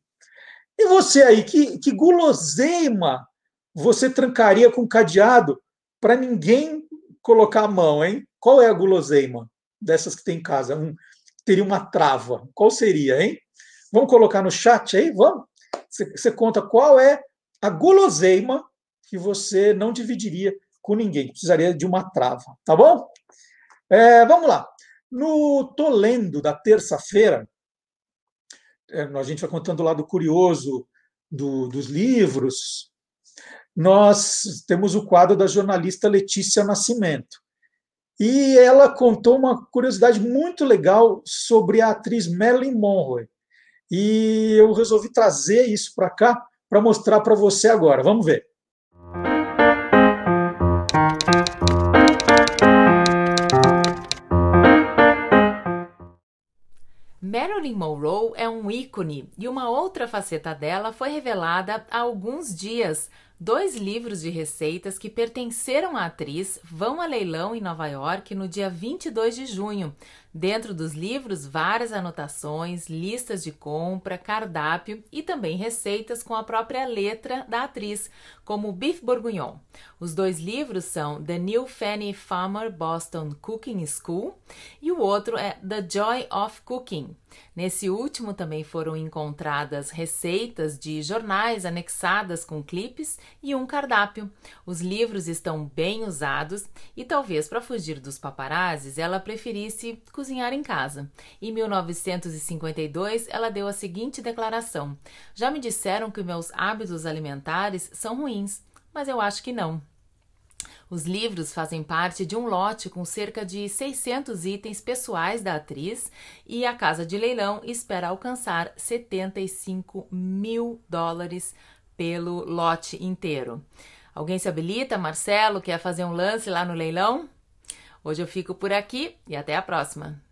E você aí, que, que guloseima você trancaria com cadeado para ninguém colocar a mão, hein? Qual é a guloseima dessas que tem em casa? Um, teria uma trava. Qual seria, hein? Vamos colocar no chat aí? Vamos? Você conta qual é a guloseima que você não dividiria com ninguém. Precisaria de uma trava, tá bom? É, vamos lá. No Tô Lendo da terça-feira, é, a gente vai contando o lado curioso do, dos livros, nós temos o quadro da jornalista Letícia Nascimento. E ela contou uma curiosidade muito legal sobre a atriz Marilyn Monroe. E eu resolvi trazer isso para cá para mostrar para você agora. Vamos ver. Marilyn Monroe é um ícone e uma outra faceta dela foi revelada há alguns dias Dois livros de receitas que pertenceram à atriz vão a leilão em Nova York no dia 22 de junho. Dentro dos livros, várias anotações, listas de compra, cardápio e também receitas com a própria letra da atriz, como o Beef Bourguignon. Os dois livros são The New Fanny Farmer Boston Cooking School e o outro é The Joy of Cooking. Nesse último também foram encontradas receitas de jornais anexadas com clipes e um cardápio. Os livros estão bem usados e talvez para fugir dos paparazzis ela preferisse cozinhar em casa. Em 1952 ela deu a seguinte declaração: Já me disseram que meus hábitos alimentares são ruins, mas eu acho que não. Os livros fazem parte de um lote com cerca de 600 itens pessoais da atriz e a casa de leilão espera alcançar 75 mil dólares pelo lote inteiro. Alguém se habilita? Marcelo, quer fazer um lance lá no leilão? Hoje eu fico por aqui e até a próxima.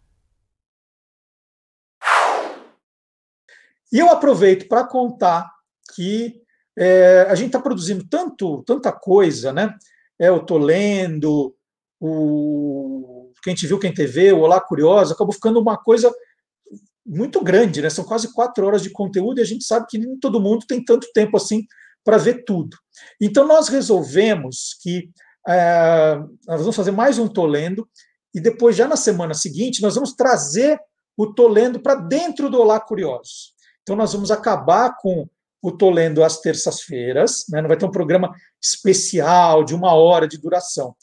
E eu aproveito para contar que é, a gente está produzindo tanto, tanta coisa, né? É, eu estou lendo, o Quem Te Viu, Quem Te Vê, o Olá Curiosa, acabou ficando uma coisa muito grande, né? São quase quatro horas de conteúdo e a gente sabe que nem todo mundo tem tanto tempo assim para ver tudo. Então nós resolvemos que é, nós vamos fazer mais um Tolendo e depois, já na semana seguinte, nós vamos trazer o Tolendo para dentro do Olá Curiosos. Então nós vamos acabar com o Tolendo às terças-feiras, né? não vai ter um programa especial de uma hora de duração.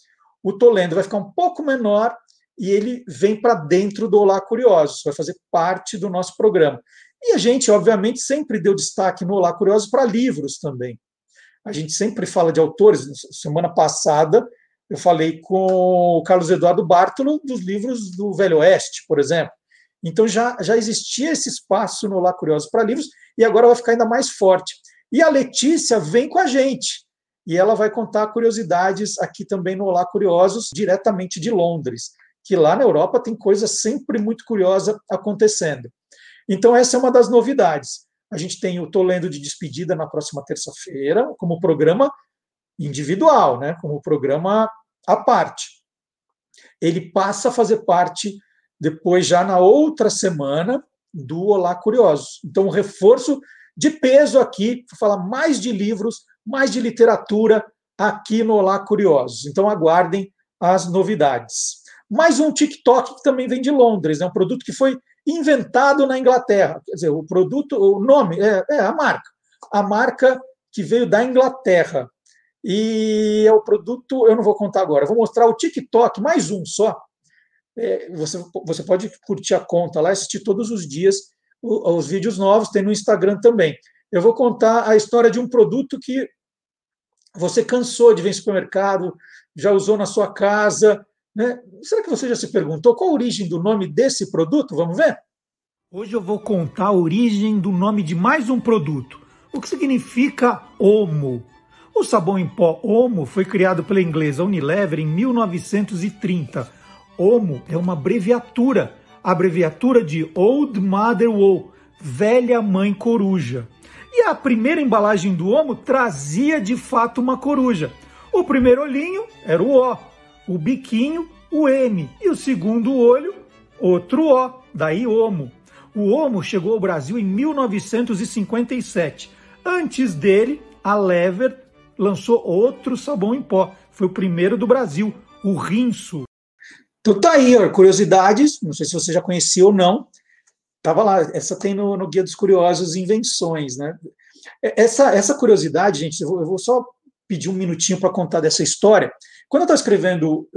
O Tolendo vai ficar um pouco menor e ele vem para dentro do Olá Curiosos, vai fazer parte do nosso programa. E a gente, obviamente, sempre deu destaque no Olá Curiosos para livros também. A gente sempre fala de autores. Semana passada, eu falei com o Carlos Eduardo Bartolo dos livros do Velho Oeste, por exemplo. Então já, já existia esse espaço no Olá Curiosos para livros e agora vai ficar ainda mais forte. E a Letícia vem com a gente e ela vai contar curiosidades aqui também no Olá Curiosos, diretamente de Londres, que lá na Europa tem coisa sempre muito curiosa acontecendo. Então, essa é uma das novidades. A gente tem o Tô Lendo de Despedida na próxima terça-feira, como programa individual, né? como programa à parte. Ele passa a fazer parte depois, já na outra semana, do Olá Curiosos. Então, um reforço de peso aqui, para falar mais de livros, mais de literatura aqui no Olá Curiosos. Então, aguardem as novidades. Mais um TikTok que também vem de Londres, é né? um produto que foi inventado na Inglaterra. Quer dizer, o produto, o nome, é, é a marca. A marca que veio da Inglaterra. E é o produto, eu não vou contar agora, vou mostrar o TikTok, mais um só, é, você, você pode curtir a conta lá, assistir todos os dias os, os vídeos novos, tem no Instagram também. Eu vou contar a história de um produto que você cansou de ver em supermercado, já usou na sua casa. Né? Será que você já se perguntou qual a origem do nome desse produto? Vamos ver? Hoje eu vou contar a origem do nome de mais um produto, o que significa Omo. O sabão em pó Omo foi criado pela inglesa Unilever em 1930. Omo é uma abreviatura, abreviatura de Old Mother Wool, velha mãe coruja. E a primeira embalagem do Omo trazia de fato uma coruja. O primeiro olhinho era o O, o biquinho, o M, e o segundo olho, outro O, daí Omo. O Omo chegou ao Brasil em 1957. Antes dele, a Lever lançou outro sabão em pó. Foi o primeiro do Brasil, o Rinso. Então tá aí, ó, curiosidades, não sei se você já conhecia ou não. Tava lá, essa tem no, no Guia dos Curiosos Invenções, né? Essa, essa curiosidade, gente, eu vou, eu vou só pedir um minutinho para contar dessa história. Quando eu estou escrevendo,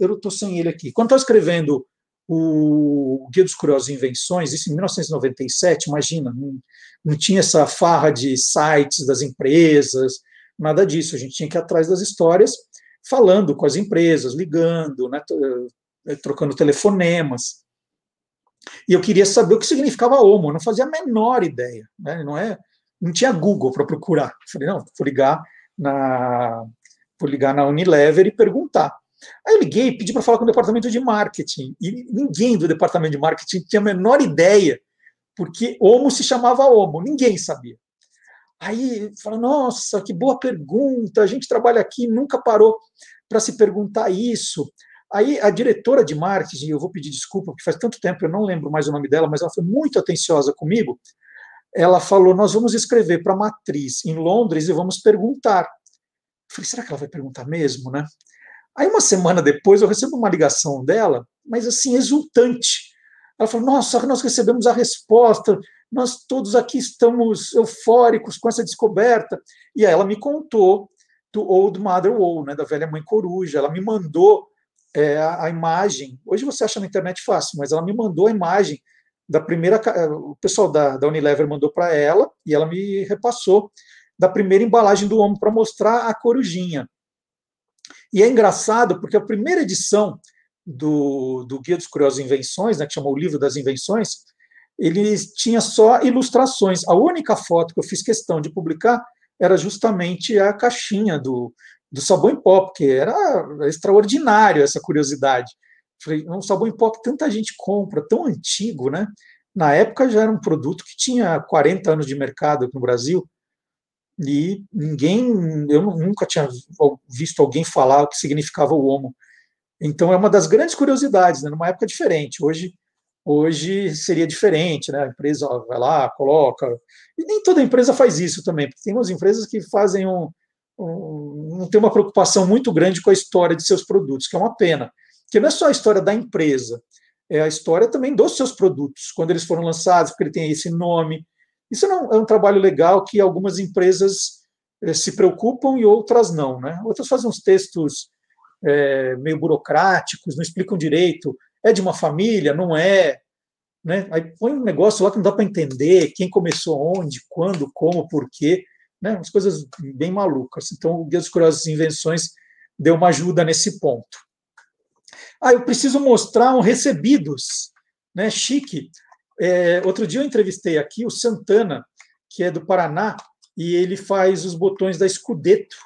eu estou sem ele aqui, quando eu estou escrevendo o Guia dos Curiosos Invenções, isso em 1997, imagina, não, não tinha essa farra de sites das empresas, nada disso, a gente tinha que ir atrás das histórias, falando com as empresas, ligando, né, trocando telefonemas. E eu queria saber o que significava homo, não fazia a menor ideia, né, não é, não tinha Google para procurar. Eu falei, não, vou ligar na vou ligar na Unilever e perguntar. Aí eu liguei, pedi para falar com o departamento de marketing, e ninguém do departamento de marketing tinha a menor ideia, porque Homo se chamava Homo, ninguém sabia. Aí fala, nossa, que boa pergunta, a gente trabalha aqui, nunca parou para se perguntar isso. Aí a diretora de marketing, eu vou pedir desculpa, porque faz tanto tempo eu não lembro mais o nome dela, mas ela foi muito atenciosa comigo. Ela falou: Nós vamos escrever para a matriz em Londres e vamos perguntar. Eu falei: será que ela vai perguntar mesmo, né? Aí, uma semana depois, eu recebo uma ligação dela, mas assim, exultante. Ela falou: Nossa, nós recebemos a resposta, nós todos aqui estamos eufóricos com essa descoberta. E aí ela me contou do Old Mother Wall, né, da velha mãe coruja. Ela me mandou é, a imagem. Hoje você acha na internet fácil, mas ela me mandou a imagem da primeira. O pessoal da, da Unilever mandou para ela e ela me repassou da primeira embalagem do homem para mostrar a corujinha. E é engraçado porque a primeira edição do, do Guia dos Curiosos Invenções, né, que chamou o Livro das Invenções, ele tinha só ilustrações. A única foto que eu fiz questão de publicar era justamente a caixinha do, do sabão em pó, porque era extraordinário essa curiosidade. Falei, um sabão em pó que tanta gente compra, tão antigo, né? Na época já era um produto que tinha 40 anos de mercado no Brasil, e ninguém, eu nunca tinha visto alguém falar o que significava o homo. Então é uma das grandes curiosidades, né? numa época diferente. Hoje, hoje seria diferente, né? A empresa vai lá, coloca. E nem toda empresa faz isso também, porque tem umas empresas que fazem um não tem uma preocupação muito grande com a história de seus produtos, que é uma pena. Porque não é só a história da empresa, é a história também dos seus produtos, quando eles foram lançados, porque ele tem esse nome, isso não, é um trabalho legal que algumas empresas eh, se preocupam e outras não. Né? Outras fazem uns textos é, meio burocráticos, não explicam direito. É de uma família? Não é? Né? Aí põe um negócio lá que não dá para entender quem começou onde, quando, como, por quê. Né? Umas coisas bem malucas. Então, o Guia dos Curiosas Invenções deu uma ajuda nesse ponto. Ah, eu preciso mostrar um recebidos, né? Chique. É, outro dia eu entrevistei aqui o Santana, que é do Paraná, e ele faz os botões da Escudeto.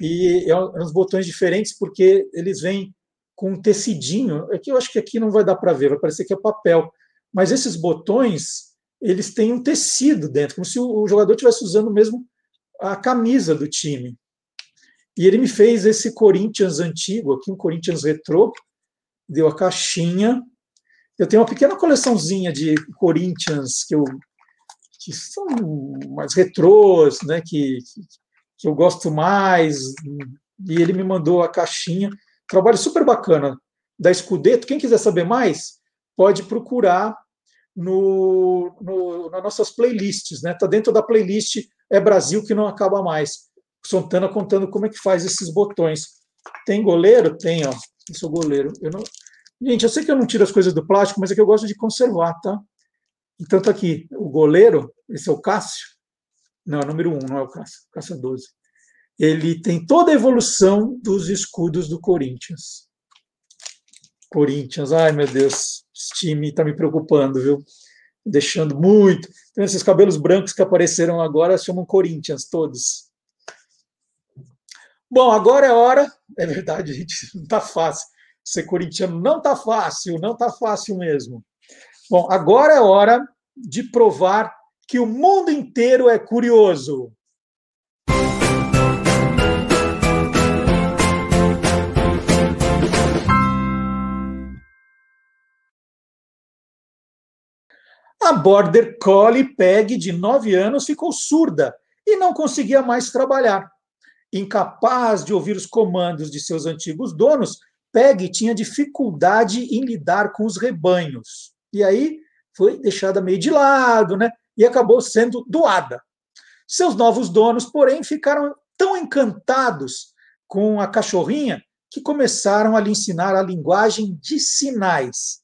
E é uns botões diferentes porque eles vêm com um tecidinho. Aqui é eu acho que aqui não vai dar para ver, vai parecer que é papel. Mas esses botões, eles têm um tecido dentro, como se o jogador estivesse usando mesmo a camisa do time. E ele me fez esse Corinthians antigo, aqui um Corinthians retrô, deu a caixinha, eu tenho uma pequena coleçãozinha de Corinthians que eu que são mais retrôs, né, que, que eu gosto mais, e ele me mandou a caixinha. Trabalho super bacana da Escudeto. Quem quiser saber mais, pode procurar no, no, nas nossas playlists. Está né? Tá dentro da playlist É Brasil que não acaba mais. Santana contando como é que faz esses botões. Tem goleiro? Tem, ó. Esse é o goleiro. Eu não, Gente, eu sei que eu não tiro as coisas do plástico, mas é que eu gosto de conservar, tá? Então tá aqui, o goleiro, esse é o Cássio. Não, é o número 1, um, não é o Cássio, Cássio é 12. Ele tem toda a evolução dos escudos do Corinthians. Corinthians, ai meu Deus, esse time está me preocupando, viu? Deixando muito. Então, esses cabelos brancos que apareceram agora chamam Corinthians, todos. Bom, agora é hora. É verdade, *laughs* gente, não está fácil. Ser corintiano não está fácil, não está fácil mesmo. Bom, agora é hora de provar que o mundo inteiro é curioso. A Border Collie Peg, de 9 anos, ficou surda e não conseguia mais trabalhar. Incapaz de ouvir os comandos de seus antigos donos, Peg tinha dificuldade em lidar com os rebanhos. E aí foi deixada meio de lado, né? E acabou sendo doada. Seus novos donos, porém, ficaram tão encantados com a cachorrinha que começaram a lhe ensinar a linguagem de sinais.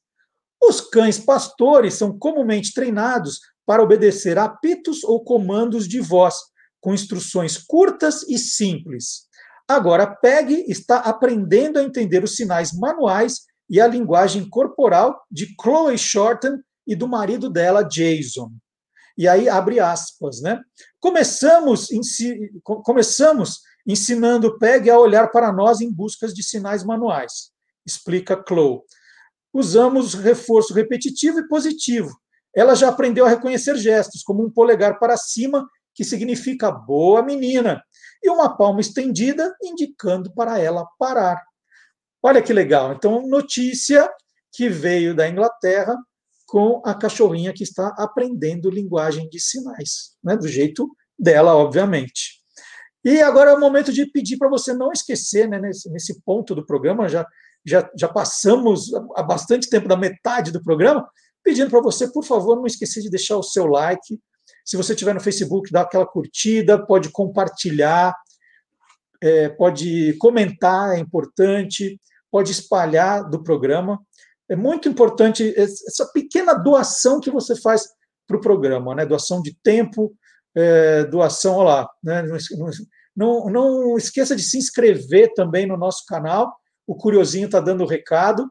Os cães pastores são comumente treinados para obedecer apitos ou comandos de voz, com instruções curtas e simples. Agora, Peg está aprendendo a entender os sinais manuais e a linguagem corporal de Chloe Shorten e do marido dela, Jason. E aí abre aspas, né? Começamos, ensi começamos ensinando Peg a olhar para nós em busca de sinais manuais, explica Chloe usamos reforço repetitivo e positivo. Ela já aprendeu a reconhecer gestos, como um polegar para cima, que significa boa menina, e uma palma estendida, indicando para ela parar. Olha que legal. Então, notícia que veio da Inglaterra com a cachorrinha que está aprendendo linguagem de sinais, né? do jeito dela, obviamente. E agora é o momento de pedir para você não esquecer, né, nesse, nesse ponto do programa, já já, já passamos há bastante tempo da metade do programa, pedindo para você, por favor, não esquecer de deixar o seu like. Se você estiver no Facebook, dá aquela curtida, pode compartilhar, é, pode comentar, é importante, pode espalhar do programa. É muito importante essa pequena doação que você faz para o programa, né? Doação de tempo, é, doação, olha lá, né? não, não, não esqueça de se inscrever também no nosso canal o Curiosinho está dando o recado.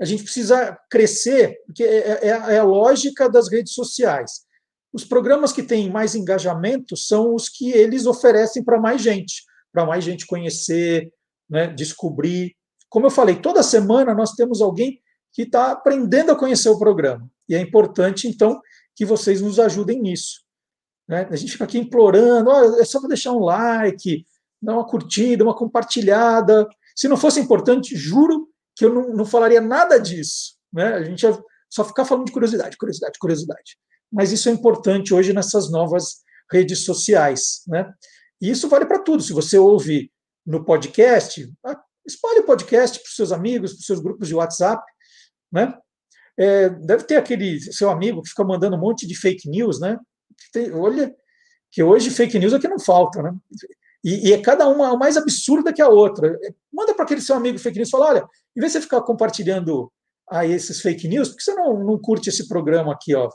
A gente precisa crescer, porque é, é, é, a lógica das redes sociais. Os programas que têm mais engajamento são os que eles oferecem para mais gente, para mais gente conhecer, né, descobrir. Como eu falei, toda semana nós temos alguém que está aprendendo a conhecer o programa. E é importante, então, que vocês nos ajudem nisso. Né? A gente fica aqui implorando, oh, é só deixar um like, dar uma curtida, uma compartilhada. Se não fosse importante, juro que eu não, não falaria nada disso. Né? A gente ia só ficar falando de curiosidade, curiosidade, curiosidade. Mas isso é importante hoje nessas novas redes sociais. Né? E isso vale para tudo. Se você ouve no podcast, ah, espalhe o podcast para os seus amigos, para os seus grupos de WhatsApp. Né? É, deve ter aquele seu amigo que fica mandando um monte de fake news, né? Tem, olha, que hoje fake news é que não falta, né? E, e é cada uma mais absurda que a outra. Manda para aquele seu amigo fake news e fala: olha, em vez de você ficar compartilhando aí esses fake news, por que você não, não curte esse programa aqui? Ó?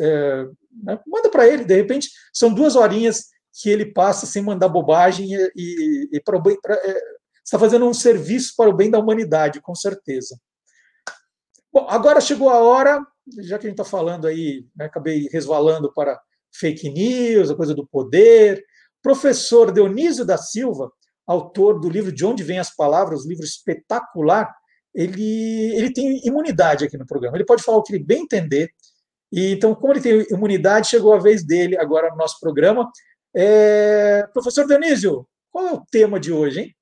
É, né? Manda para ele, de repente, são duas horinhas que ele passa sem mandar bobagem e, e, e. Pra, é, está fazendo um serviço para o bem da humanidade, com certeza. Bom, agora chegou a hora, já que a gente está falando aí, né, acabei resvalando para fake news, a coisa do poder, Professor Dionísio da Silva, autor do livro De Onde Vêm as Palavras, um livro espetacular, ele, ele tem imunidade aqui no programa. Ele pode falar o que ele bem entender. E, então, como ele tem imunidade, chegou a vez dele agora no nosso programa. É... Professor Dionísio, qual é o tema de hoje, hein?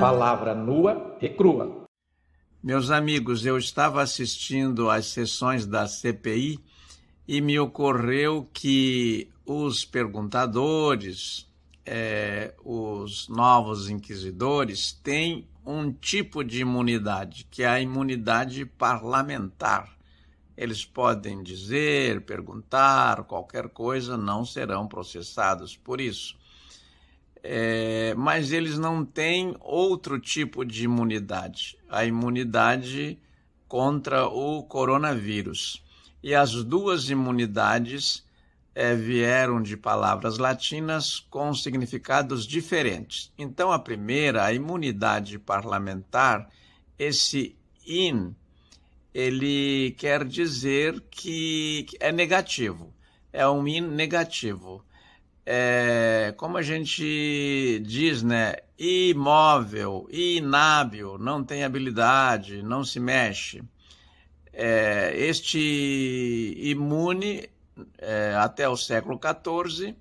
Palavra nua e crua. Meus amigos, eu estava assistindo às sessões da CPI e me ocorreu que os perguntadores, é, os novos inquisidores, têm um tipo de imunidade, que é a imunidade parlamentar. Eles podem dizer, perguntar qualquer coisa, não serão processados por isso. É, mas eles não têm outro tipo de imunidade, a imunidade contra o coronavírus. E as duas imunidades é, vieram de palavras latinas com significados diferentes. Então, a primeira, a imunidade parlamentar, esse in, ele quer dizer que é negativo, é um in negativo. É, como a gente diz, né? Imóvel, inábil, não tem habilidade, não se mexe. É, este imune, é, até o século XIV,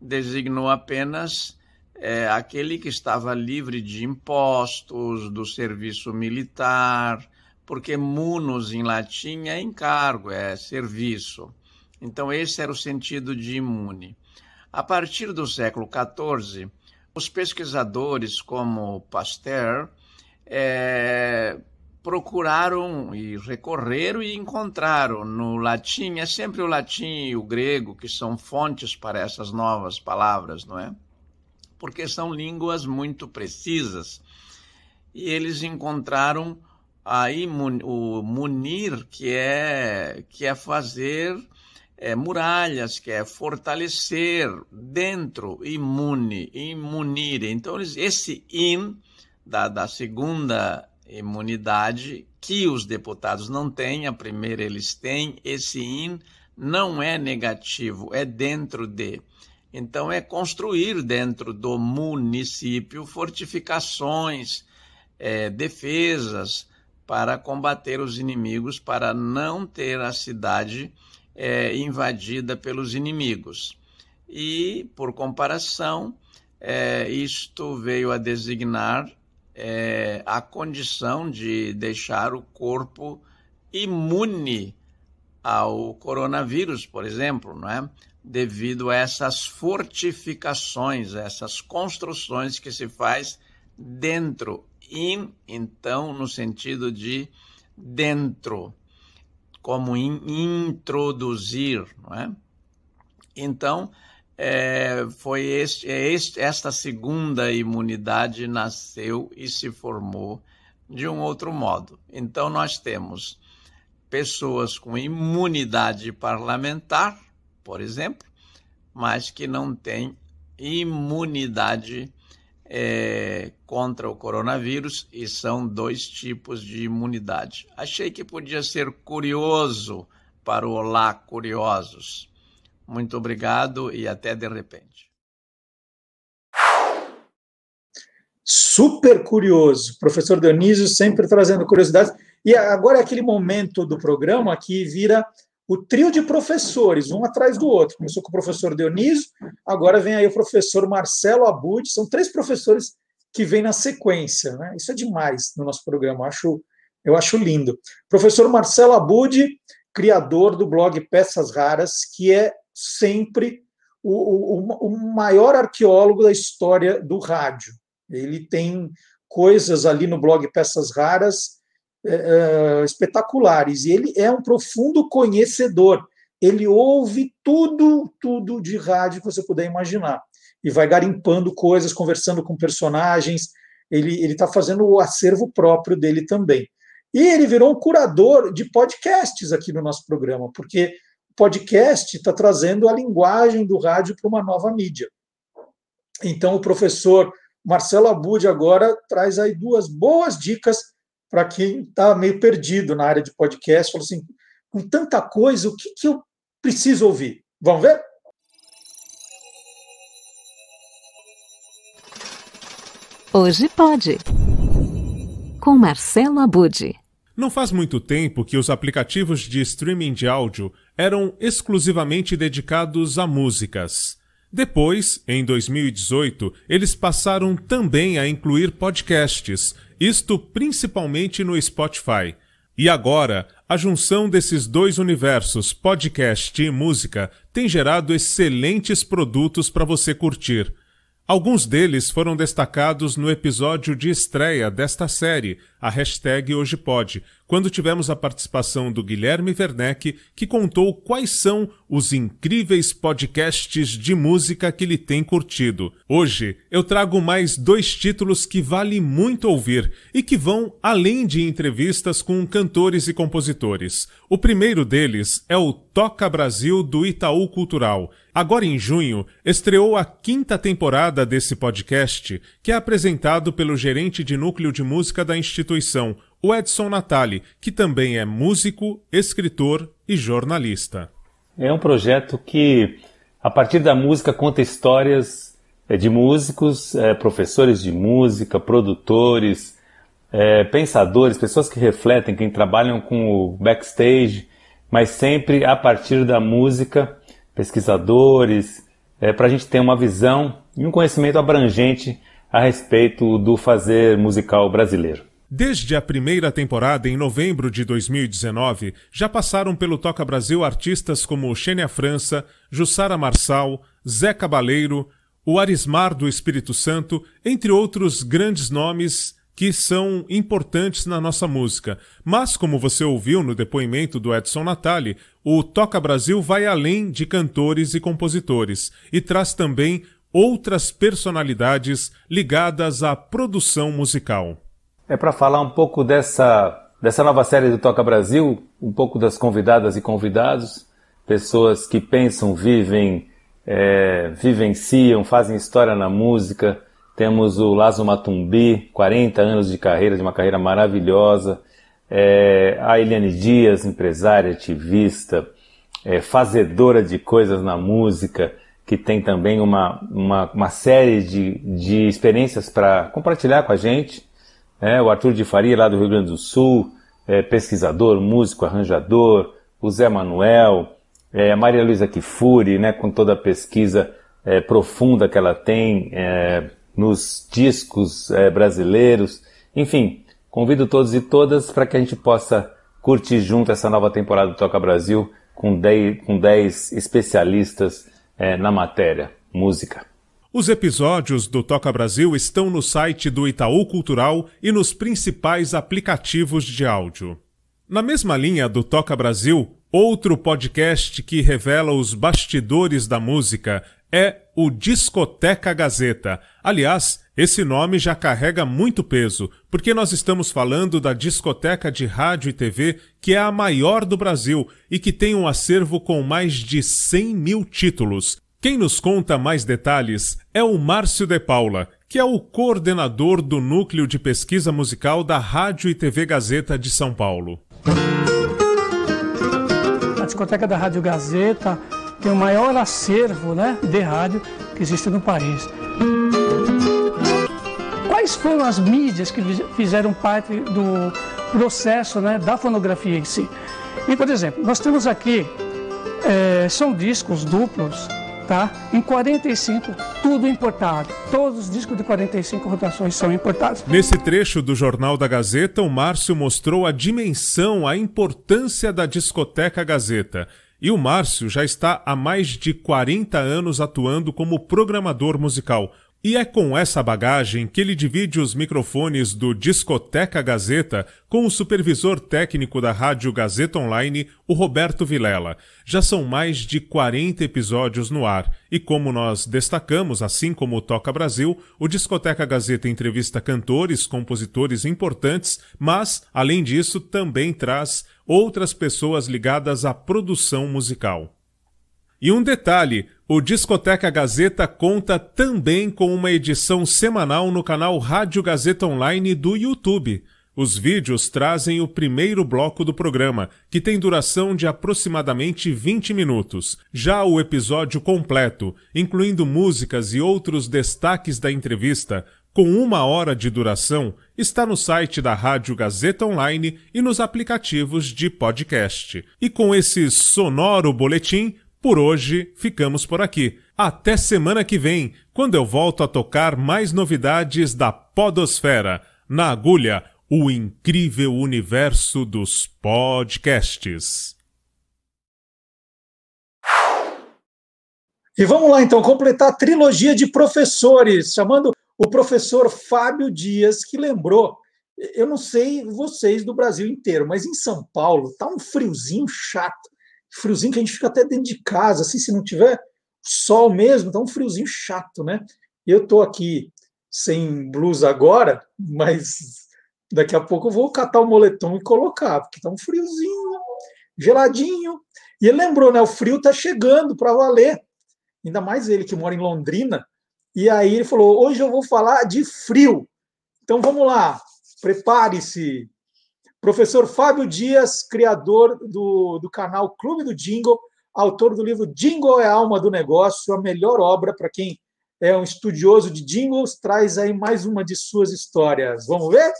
designou apenas é, aquele que estava livre de impostos, do serviço militar, porque munus em latim é encargo, é serviço. Então, esse era o sentido de imune. A partir do século XIV, os pesquisadores como Pasteur é, procuraram e recorreram e encontraram no latim, é sempre o latim e o grego que são fontes para essas novas palavras, não é? Porque são línguas muito precisas. E eles encontraram aí o munir, que é, que é fazer é, muralhas, que é fortalecer dentro, imune, imunir. Então, esse in da, da segunda imunidade que os deputados não têm, a primeira eles têm, esse in não é negativo, é dentro de. Então, é construir dentro do município fortificações, é, defesas para combater os inimigos, para não ter a cidade é, invadida pelos inimigos. E, por comparação, é, isto veio a designar é, a condição de deixar o corpo imune ao coronavírus, por exemplo, não é? devido a essas fortificações, essas construções que se faz dentro, in, então, no sentido de dentro, como in, introduzir, não é? Então, é, foi este, é este, esta segunda imunidade nasceu e se formou de um outro modo. Então, nós temos pessoas com imunidade parlamentar, por exemplo, mas que não têm imunidade é, contra o coronavírus e são dois tipos de imunidade. Achei que podia ser curioso para o Olá Curiosos. Muito obrigado e até de repente. Super curioso. Professor Dionísio sempre trazendo curiosidades. E agora é aquele momento do programa que vira o trio de professores, um atrás do outro. Começou com o professor Dionísio, agora vem aí o professor Marcelo Abud. São três professores que vêm na sequência. Né? Isso é demais no nosso programa, eu acho, eu acho lindo. Professor Marcelo Abud, criador do blog Peças Raras, que é sempre o, o, o maior arqueólogo da história do rádio. Ele tem coisas ali no blog Peças Raras é, é, espetaculares, e ele é um profundo conhecedor. Ele ouve tudo, tudo de rádio que você puder imaginar. E vai garimpando coisas, conversando com personagens. Ele está fazendo o acervo próprio dele também. E ele virou um curador de podcasts aqui no nosso programa, porque podcast está trazendo a linguagem do rádio para uma nova mídia. Então, o professor Marcelo Abud agora traz aí duas boas dicas para quem está meio perdido na área de podcast. Falou assim: com tanta coisa, o que, que eu preciso ouvir? Vamos ver? Hoje pode. Com Marcelo Abud. Não faz muito tempo que os aplicativos de streaming de áudio eram exclusivamente dedicados a músicas. Depois, em 2018, eles passaram também a incluir podcasts, isto principalmente no Spotify. E agora, a junção desses dois universos, podcast e música, tem gerado excelentes produtos para você curtir. Alguns deles foram destacados no episódio de estreia desta série, a hashtag Hoje Pode, quando tivemos a participação do Guilherme Werneck, que contou quais são os incríveis podcasts de música que ele tem curtido. Hoje eu trago mais dois títulos que vale muito ouvir e que vão além de entrevistas com cantores e compositores. O primeiro deles é o Toca Brasil do Itaú Cultural. Agora em junho, estreou a quinta temporada desse podcast, que é apresentado pelo gerente de núcleo de música da instituição, o Edson Natali, que também é músico, escritor e jornalista. É um projeto que, a partir da música, conta histórias é, de músicos, é, professores de música, produtores, é, pensadores, pessoas que refletem, que trabalham com o backstage, mas sempre a partir da música, pesquisadores, para a gente ter uma visão e um conhecimento abrangente a respeito do fazer musical brasileiro. Desde a primeira temporada, em novembro de 2019, já passaram pelo Toca Brasil artistas como Xênia França, Jussara Marçal, Zé Cabaleiro, o Arismar do Espírito Santo, entre outros grandes nomes que são importantes na nossa música. Mas, como você ouviu no depoimento do Edson Natali, o Toca Brasil vai além de cantores e compositores e traz também outras personalidades ligadas à produção musical. É para falar um pouco dessa, dessa nova série do Toca Brasil, um pouco das convidadas e convidados, pessoas que pensam, vivem, é, vivenciam, fazem história na música, temos o Lazo Matumbi, 40 anos de carreira, de uma carreira maravilhosa. É, a Eliane Dias, empresária, ativista, é, fazedora de coisas na música, que tem também uma, uma, uma série de, de experiências para compartilhar com a gente. É, o Arthur de Faria, lá do Rio Grande do Sul, é, pesquisador, músico, arranjador. O Zé Manuel, é, a Maria Luísa Kifuri, né, com toda a pesquisa é, profunda que ela tem é, nos discos é, brasileiros. Enfim, convido todos e todas para que a gente possa curtir junto essa nova temporada do Toca Brasil com 10, com especialistas é, na matéria, música. Os episódios do Toca Brasil estão no site do Itaú Cultural e nos principais aplicativos de áudio. Na mesma linha do Toca Brasil, outro podcast que revela os bastidores da música é o Discoteca Gazeta. Aliás, esse nome já carrega muito peso, porque nós estamos falando da discoteca de rádio e TV que é a maior do Brasil e que tem um acervo com mais de 100 mil títulos. Quem nos conta mais detalhes é o Márcio de Paula, que é o coordenador do Núcleo de Pesquisa Musical da Rádio e TV Gazeta de São Paulo. A discoteca da Rádio Gazeta tem o maior acervo né, de rádio que existe no país. Quais foram as mídias que fizeram parte do processo né, da fonografia em si? E, por exemplo, nós temos aqui, é, são discos duplos, tá? Em 45, tudo importado. Todos os discos de 45 rotações são importados. Nesse trecho do Jornal da Gazeta, o Márcio mostrou a dimensão, a importância da discoteca Gazeta. E o Márcio já está há mais de 40 anos atuando como programador musical. E é com essa bagagem que ele divide os microfones do Discoteca Gazeta com o supervisor técnico da Rádio Gazeta Online, o Roberto Vilela. Já são mais de 40 episódios no ar, e como nós destacamos, assim como o Toca Brasil, o Discoteca Gazeta entrevista cantores, compositores importantes, mas, além disso, também traz outras pessoas ligadas à produção musical. E um detalhe: o Discoteca Gazeta conta também com uma edição semanal no canal Rádio Gazeta Online do YouTube. Os vídeos trazem o primeiro bloco do programa, que tem duração de aproximadamente 20 minutos. Já o episódio completo, incluindo músicas e outros destaques da entrevista, com uma hora de duração, está no site da Rádio Gazeta Online e nos aplicativos de podcast. E com esse sonoro boletim, por hoje ficamos por aqui. Até semana que vem, quando eu volto a tocar mais novidades da Podosfera, na agulha, o incrível universo dos podcasts. E vamos lá então completar a trilogia de professores, chamando o professor Fábio Dias, que lembrou eu não sei vocês do Brasil inteiro, mas em São Paulo tá um friozinho chato. Friozinho que a gente fica até dentro de casa, assim, se não tiver sol mesmo, tá um friozinho chato, né? Eu tô aqui sem blusa agora, mas daqui a pouco eu vou catar o moletom e colocar, porque tá um friozinho, geladinho. E ele lembrou, né? O frio tá chegando para valer. Ainda mais ele que mora em Londrina. E aí ele falou: hoje eu vou falar de frio. Então vamos lá. Prepare-se. Professor Fábio Dias, criador do, do canal Clube do Jingle, autor do livro Jingle é a Alma do Negócio, a melhor obra para quem é um estudioso de jingles, traz aí mais uma de suas histórias. Vamos ver?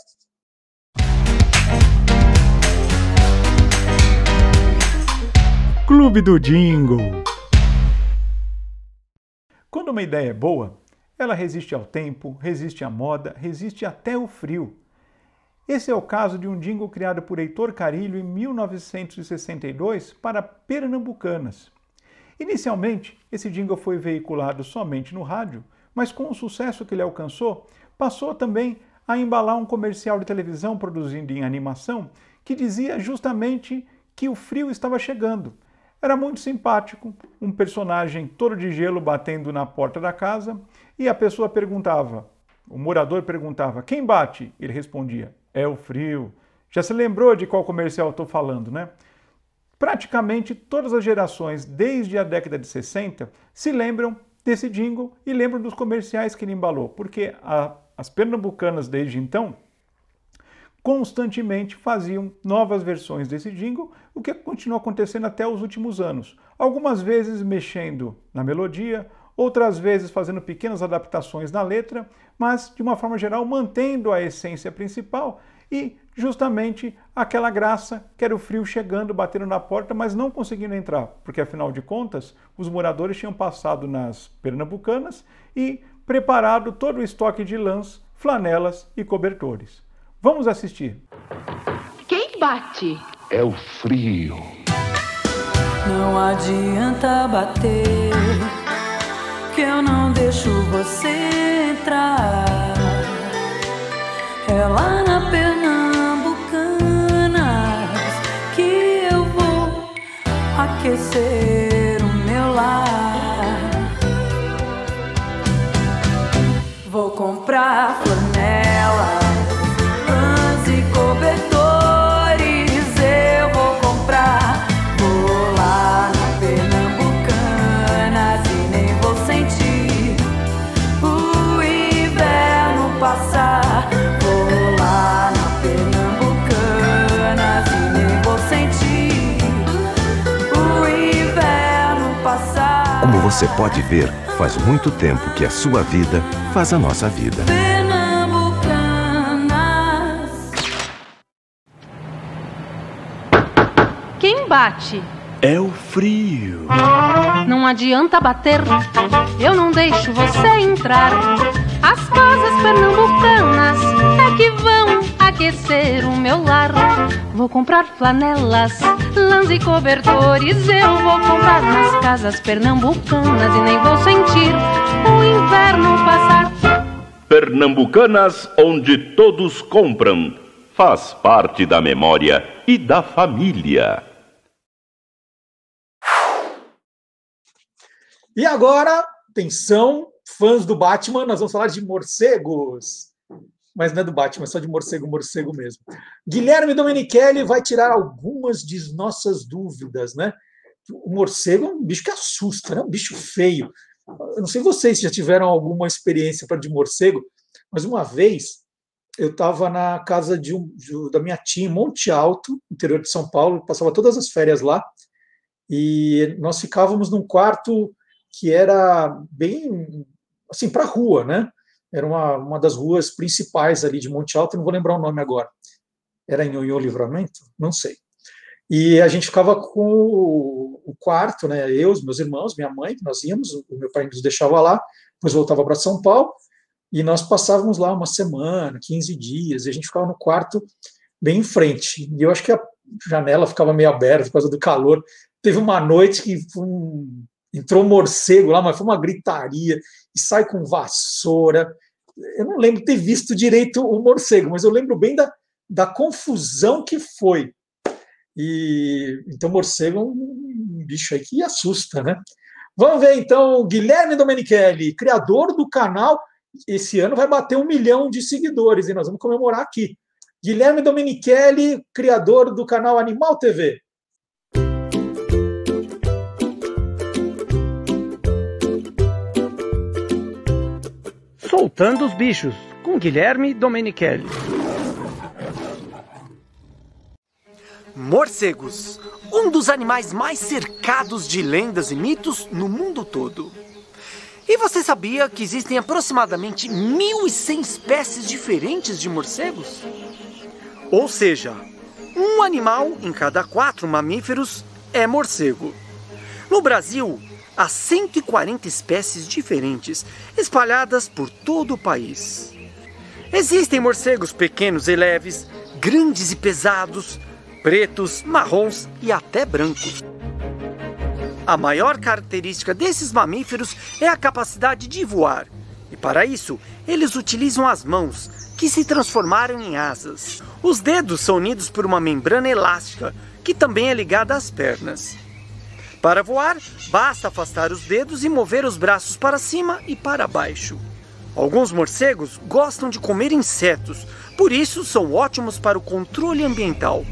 Clube do Jingle. Quando uma ideia é boa, ela resiste ao tempo, resiste à moda, resiste até o frio. Esse é o caso de um jingle criado por Heitor Carilho em 1962 para Pernambucanas. Inicialmente, esse jingle foi veiculado somente no rádio, mas com o sucesso que ele alcançou, passou também a embalar um comercial de televisão produzido em animação que dizia justamente que o frio estava chegando. Era muito simpático, um personagem todo de gelo batendo na porta da casa, e a pessoa perguntava, o morador perguntava: "Quem bate?" Ele respondia: é o frio. Já se lembrou de qual comercial estou falando, né? Praticamente todas as gerações, desde a década de 60, se lembram desse jingle e lembram dos comerciais que ele embalou, porque a, as pernambucanas, desde então, constantemente faziam novas versões desse jingle, o que continua acontecendo até os últimos anos. Algumas vezes mexendo na melodia, outras vezes fazendo pequenas adaptações na letra, mas de uma forma geral mantendo a essência principal e justamente aquela graça que era o frio chegando, batendo na porta, mas não conseguindo entrar, porque afinal de contas os moradores tinham passado nas pernambucanas e preparado todo o estoque de lãs, flanelas e cobertores. Vamos assistir. Quem bate? É o frio. Não adianta bater que eu não deixo você entrar. É lá na Pernambucanas que eu vou aquecer o meu lar. Vou comprar você pode ver, faz muito tempo que a sua vida faz a nossa vida. Quem bate? É o frio. Não adianta bater, eu não deixo você entrar. As casas pernambucanas que vão aquecer o meu lar. Vou comprar flanelas, lãs e cobertores. Eu vou comprar nas casas pernambucanas e nem vou sentir o inverno passar. Pernambucanas, onde todos compram, faz parte da memória e da família. E agora, atenção, fãs do Batman, nós vamos falar de morcegos mas não é do Batman, é só de morcego, morcego mesmo. Guilherme Domenichelli vai tirar algumas de nossas dúvidas, né? O morcego é um bicho que assusta, né? Um bicho feio. Eu não sei vocês se já tiveram alguma experiência para de morcego, mas uma vez eu estava na casa de um, de, da minha tia em Monte Alto, interior de São Paulo, passava todas as férias lá, e nós ficávamos num quarto que era bem assim para a rua, né? Era uma, uma das ruas principais ali de Monte Alto, não vou lembrar o nome agora. Era em Ionho Livramento? Não sei. E a gente ficava com o, o quarto, né? Eu, os meus irmãos, minha mãe, nós íamos, o meu pai nos deixava lá, depois voltava para São Paulo, e nós passávamos lá uma semana, 15 dias, e a gente ficava no quarto bem em frente. E eu acho que a janela ficava meio aberta por causa do calor. Teve uma noite que um, entrou um morcego lá, mas foi uma gritaria, e sai com vassoura, eu não lembro ter visto direito o morcego, mas eu lembro bem da, da confusão que foi. E então morcego é um bicho aí que assusta, né? Vamos ver então Guilherme Domenichelli, criador do canal. Esse ano vai bater um milhão de seguidores e nós vamos comemorar aqui. Guilherme Domenichelli, criador do canal Animal TV. Soltando os Bichos, com Guilherme Domenichelli. Morcegos, um dos animais mais cercados de lendas e mitos no mundo todo. E você sabia que existem aproximadamente 1.100 espécies diferentes de morcegos? Ou seja, um animal em cada quatro mamíferos é morcego. No Brasil, há 140 espécies diferentes espalhadas por todo o país. Existem morcegos pequenos e leves, grandes e pesados, pretos, marrons e até brancos. A maior característica desses mamíferos é a capacidade de voar, e para isso eles utilizam as mãos, que se transformaram em asas. Os dedos são unidos por uma membrana elástica, que também é ligada às pernas. Para voar, basta afastar os dedos e mover os braços para cima e para baixo. Alguns morcegos gostam de comer insetos, por isso são ótimos para o controle ambiental.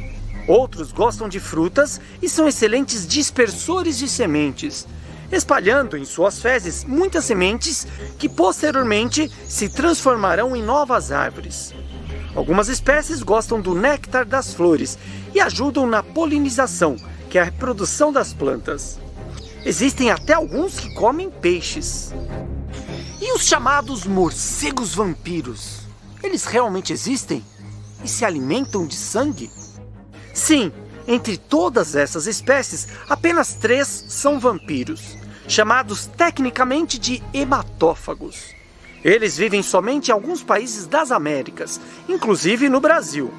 Outros gostam de frutas e são excelentes dispersores de sementes, espalhando em suas fezes muitas sementes que posteriormente se transformarão em novas árvores. Algumas espécies gostam do néctar das flores e ajudam na polinização, que é a reprodução das plantas. Existem até alguns que comem peixes. E os chamados morcegos vampiros? Eles realmente existem? E se alimentam de sangue? Sim, entre todas essas espécies, apenas três são vampiros, chamados tecnicamente de hematófagos. Eles vivem somente em alguns países das Américas, inclusive no Brasil.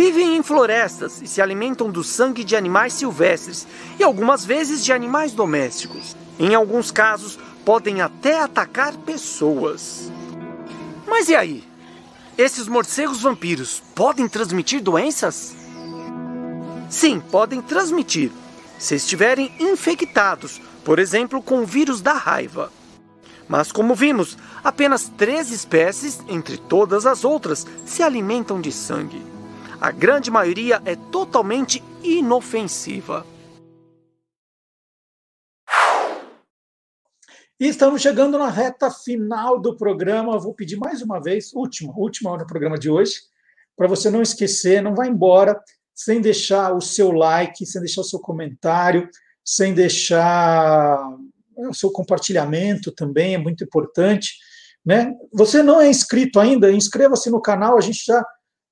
Vivem em florestas e se alimentam do sangue de animais silvestres e algumas vezes de animais domésticos. Em alguns casos, podem até atacar pessoas. Mas e aí? Esses morcegos vampiros podem transmitir doenças? Sim, podem transmitir, se estiverem infectados, por exemplo, com o vírus da raiva. Mas, como vimos, apenas três espécies, entre todas as outras, se alimentam de sangue. A grande maioria é totalmente inofensiva. E estamos chegando na reta final do programa. Vou pedir mais uma vez, última, última hora do programa de hoje, para você não esquecer, não vá embora sem deixar o seu like, sem deixar o seu comentário, sem deixar o seu compartilhamento também, é muito importante. Né? Você não é inscrito ainda? Inscreva-se no canal, a gente já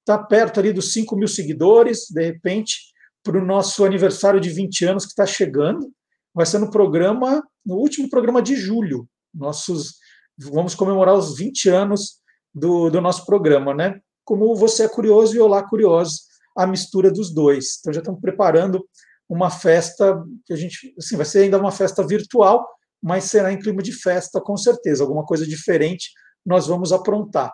está perto ali dos 5 mil seguidores, de repente, para o nosso aniversário de 20 anos que está chegando. Vai ser no programa, no último programa de julho. Nossos, vamos comemorar os 20 anos do, do nosso programa, né? Como você é curioso e Olá Curioso, a mistura dos dois. Então já estamos preparando uma festa que a gente, assim, vai ser ainda uma festa virtual, mas será em clima de festa com certeza. Alguma coisa diferente nós vamos aprontar.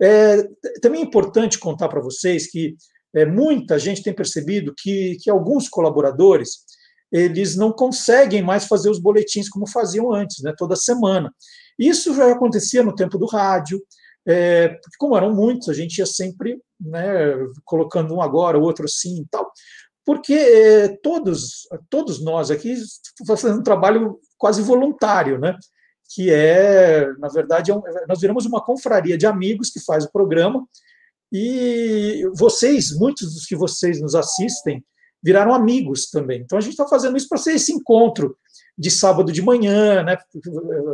É, também é importante contar para vocês que é, muita gente tem percebido que, que alguns colaboradores eles não conseguem mais fazer os boletins como faziam antes, né, toda semana. Isso já acontecia no tempo do rádio, é, porque como eram muitos, a gente ia sempre né, colocando um agora, outro sim e tal, porque é, todos, todos nós aqui fazendo um trabalho quase voluntário, né? Que é, na verdade, é um, nós viramos uma confraria de amigos que faz o programa, e vocês, muitos dos que vocês nos assistem, viraram amigos também. Então a gente está fazendo isso para ser esse encontro de sábado de manhã, né?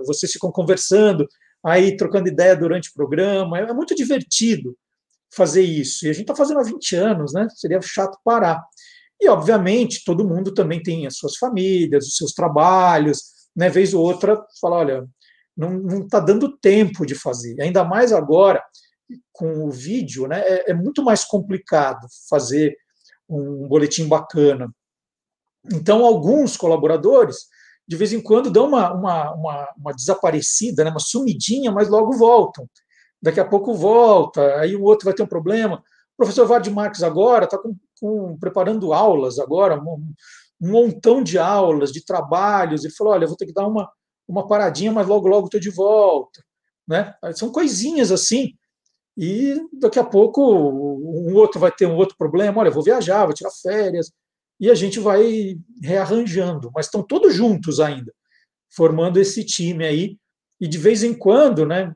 Vocês ficam conversando, aí trocando ideia durante o programa. É muito divertido fazer isso. E a gente está fazendo há 20 anos, né? Seria chato parar. E, obviamente, todo mundo também tem as suas famílias, os seus trabalhos, né? Vez ou outra, fala, olha, não está dando tempo de fazer. Ainda mais agora, com o vídeo, né? É, é muito mais complicado fazer um boletim bacana. Então, alguns colaboradores de vez em quando dão uma, uma, uma, uma desaparecida, né, uma sumidinha, mas logo voltam. daqui a pouco volta, aí o outro vai ter um problema. O professor Vard Marques agora está com, com, preparando aulas agora, um, montão de aulas, de trabalhos. Ele falou: olha, vou ter que dar uma, uma paradinha, mas logo, logo estou de volta. Né? São coisinhas assim. E daqui a pouco um outro vai ter um outro problema. Olha, vou viajar, vou tirar férias. E a gente vai rearranjando. Mas estão todos juntos ainda, formando esse time aí. E de vez em quando, né,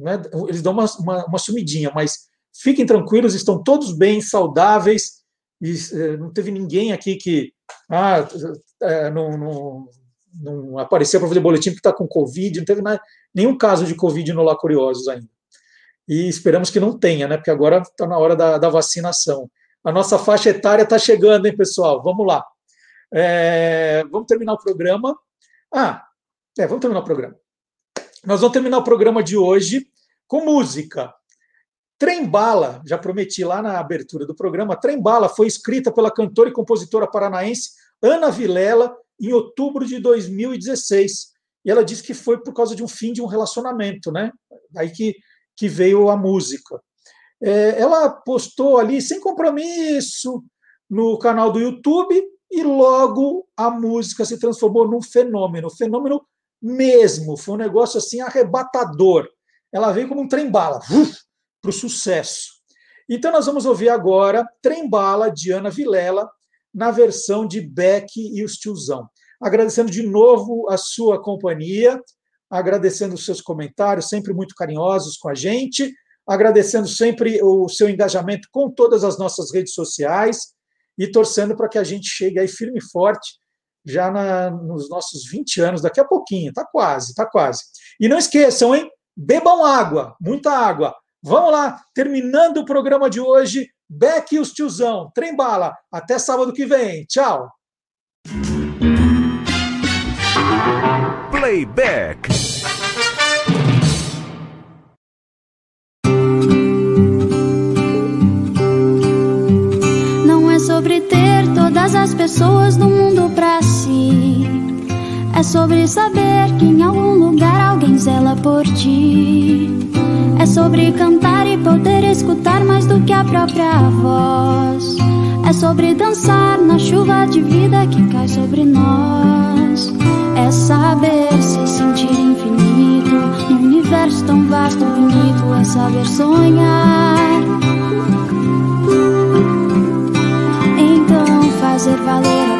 né, eles dão uma, uma, uma sumidinha, mas fiquem tranquilos, estão todos bem, saudáveis, e eh, não teve ninguém aqui que ah, é, não, não, não apareceu para fazer boletim porque está com Covid, não teve nada, nenhum caso de Covid no Lá Curiosos ainda. E esperamos que não tenha, né? Porque agora está na hora da, da, vacinação. A nossa faixa etária está chegando, hein, pessoal? Vamos lá. É, vamos terminar o programa. Ah, é, vamos terminar o programa. Nós vamos terminar o programa de hoje com música. Trem Bala, já prometi lá na abertura do programa, Trem Bala foi escrita pela cantora e compositora paranaense Ana Vilela em outubro de 2016. E ela disse que foi por causa de um fim de um relacionamento, né? Aí que, que veio a música. É, ela postou ali, sem compromisso, no canal do YouTube, e logo a música se transformou num fenômeno. Fenômeno mesmo. Foi um negócio assim arrebatador. Ela veio como um trem-bala para o sucesso. Então nós vamos ouvir agora Trem-bala de Ana Vilela na versão de Beck e os Tiozão. Agradecendo de novo a sua companhia, agradecendo os seus comentários, sempre muito carinhosos com a gente, agradecendo sempre o seu engajamento com todas as nossas redes sociais e torcendo para que a gente chegue aí firme e forte já na, nos nossos 20 anos, daqui a pouquinho, tá quase, tá quase. E não esqueçam, hein? Bebam água, muita água. Vamos lá, terminando o programa de hoje, Beck e os tiozão, trem bala. Até sábado que vem. Tchau. Playback. Não é sobre ter todas as pessoas do mundo pra si. É sobre saber que em algum lugar alguém zela por ti. É sobre cantar e poder escutar mais do que a própria voz. É sobre dançar na chuva de vida que cai sobre nós. É saber se sentir infinito num universo tão vasto e bonito. É saber sonhar. Então fazer valer a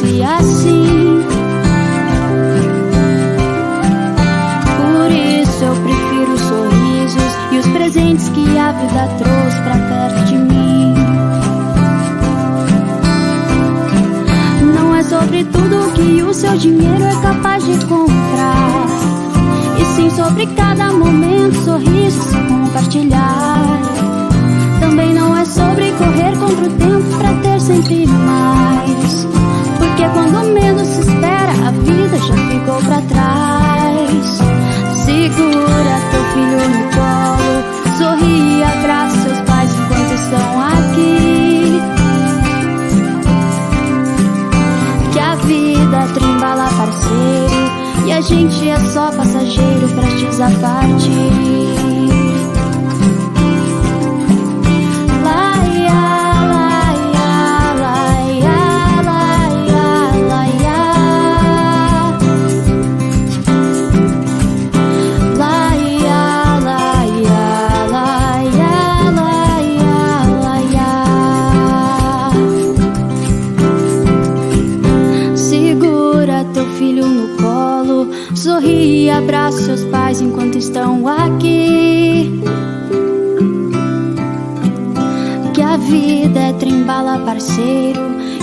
Fosse assim? Por isso eu prefiro os sorrisos e os presentes que a vida trouxe pra perto de mim. Não é sobre tudo que o seu dinheiro é capaz de comprar. E sim sobre cada momento, sorriso se compartilhar. Também não é sobre correr contra o tempo pra ter sempre mais. Porque quando menos se espera, a vida já ficou pra trás. Segura teu filho no colo, sorri e abraça seus pais enquanto estão aqui. Que a vida trembala parceiro e a gente é só passageiro prestes a partir. Estão aqui. Que a vida é trembala parceiro,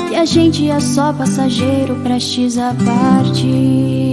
que a gente é só passageiro prestes a partir.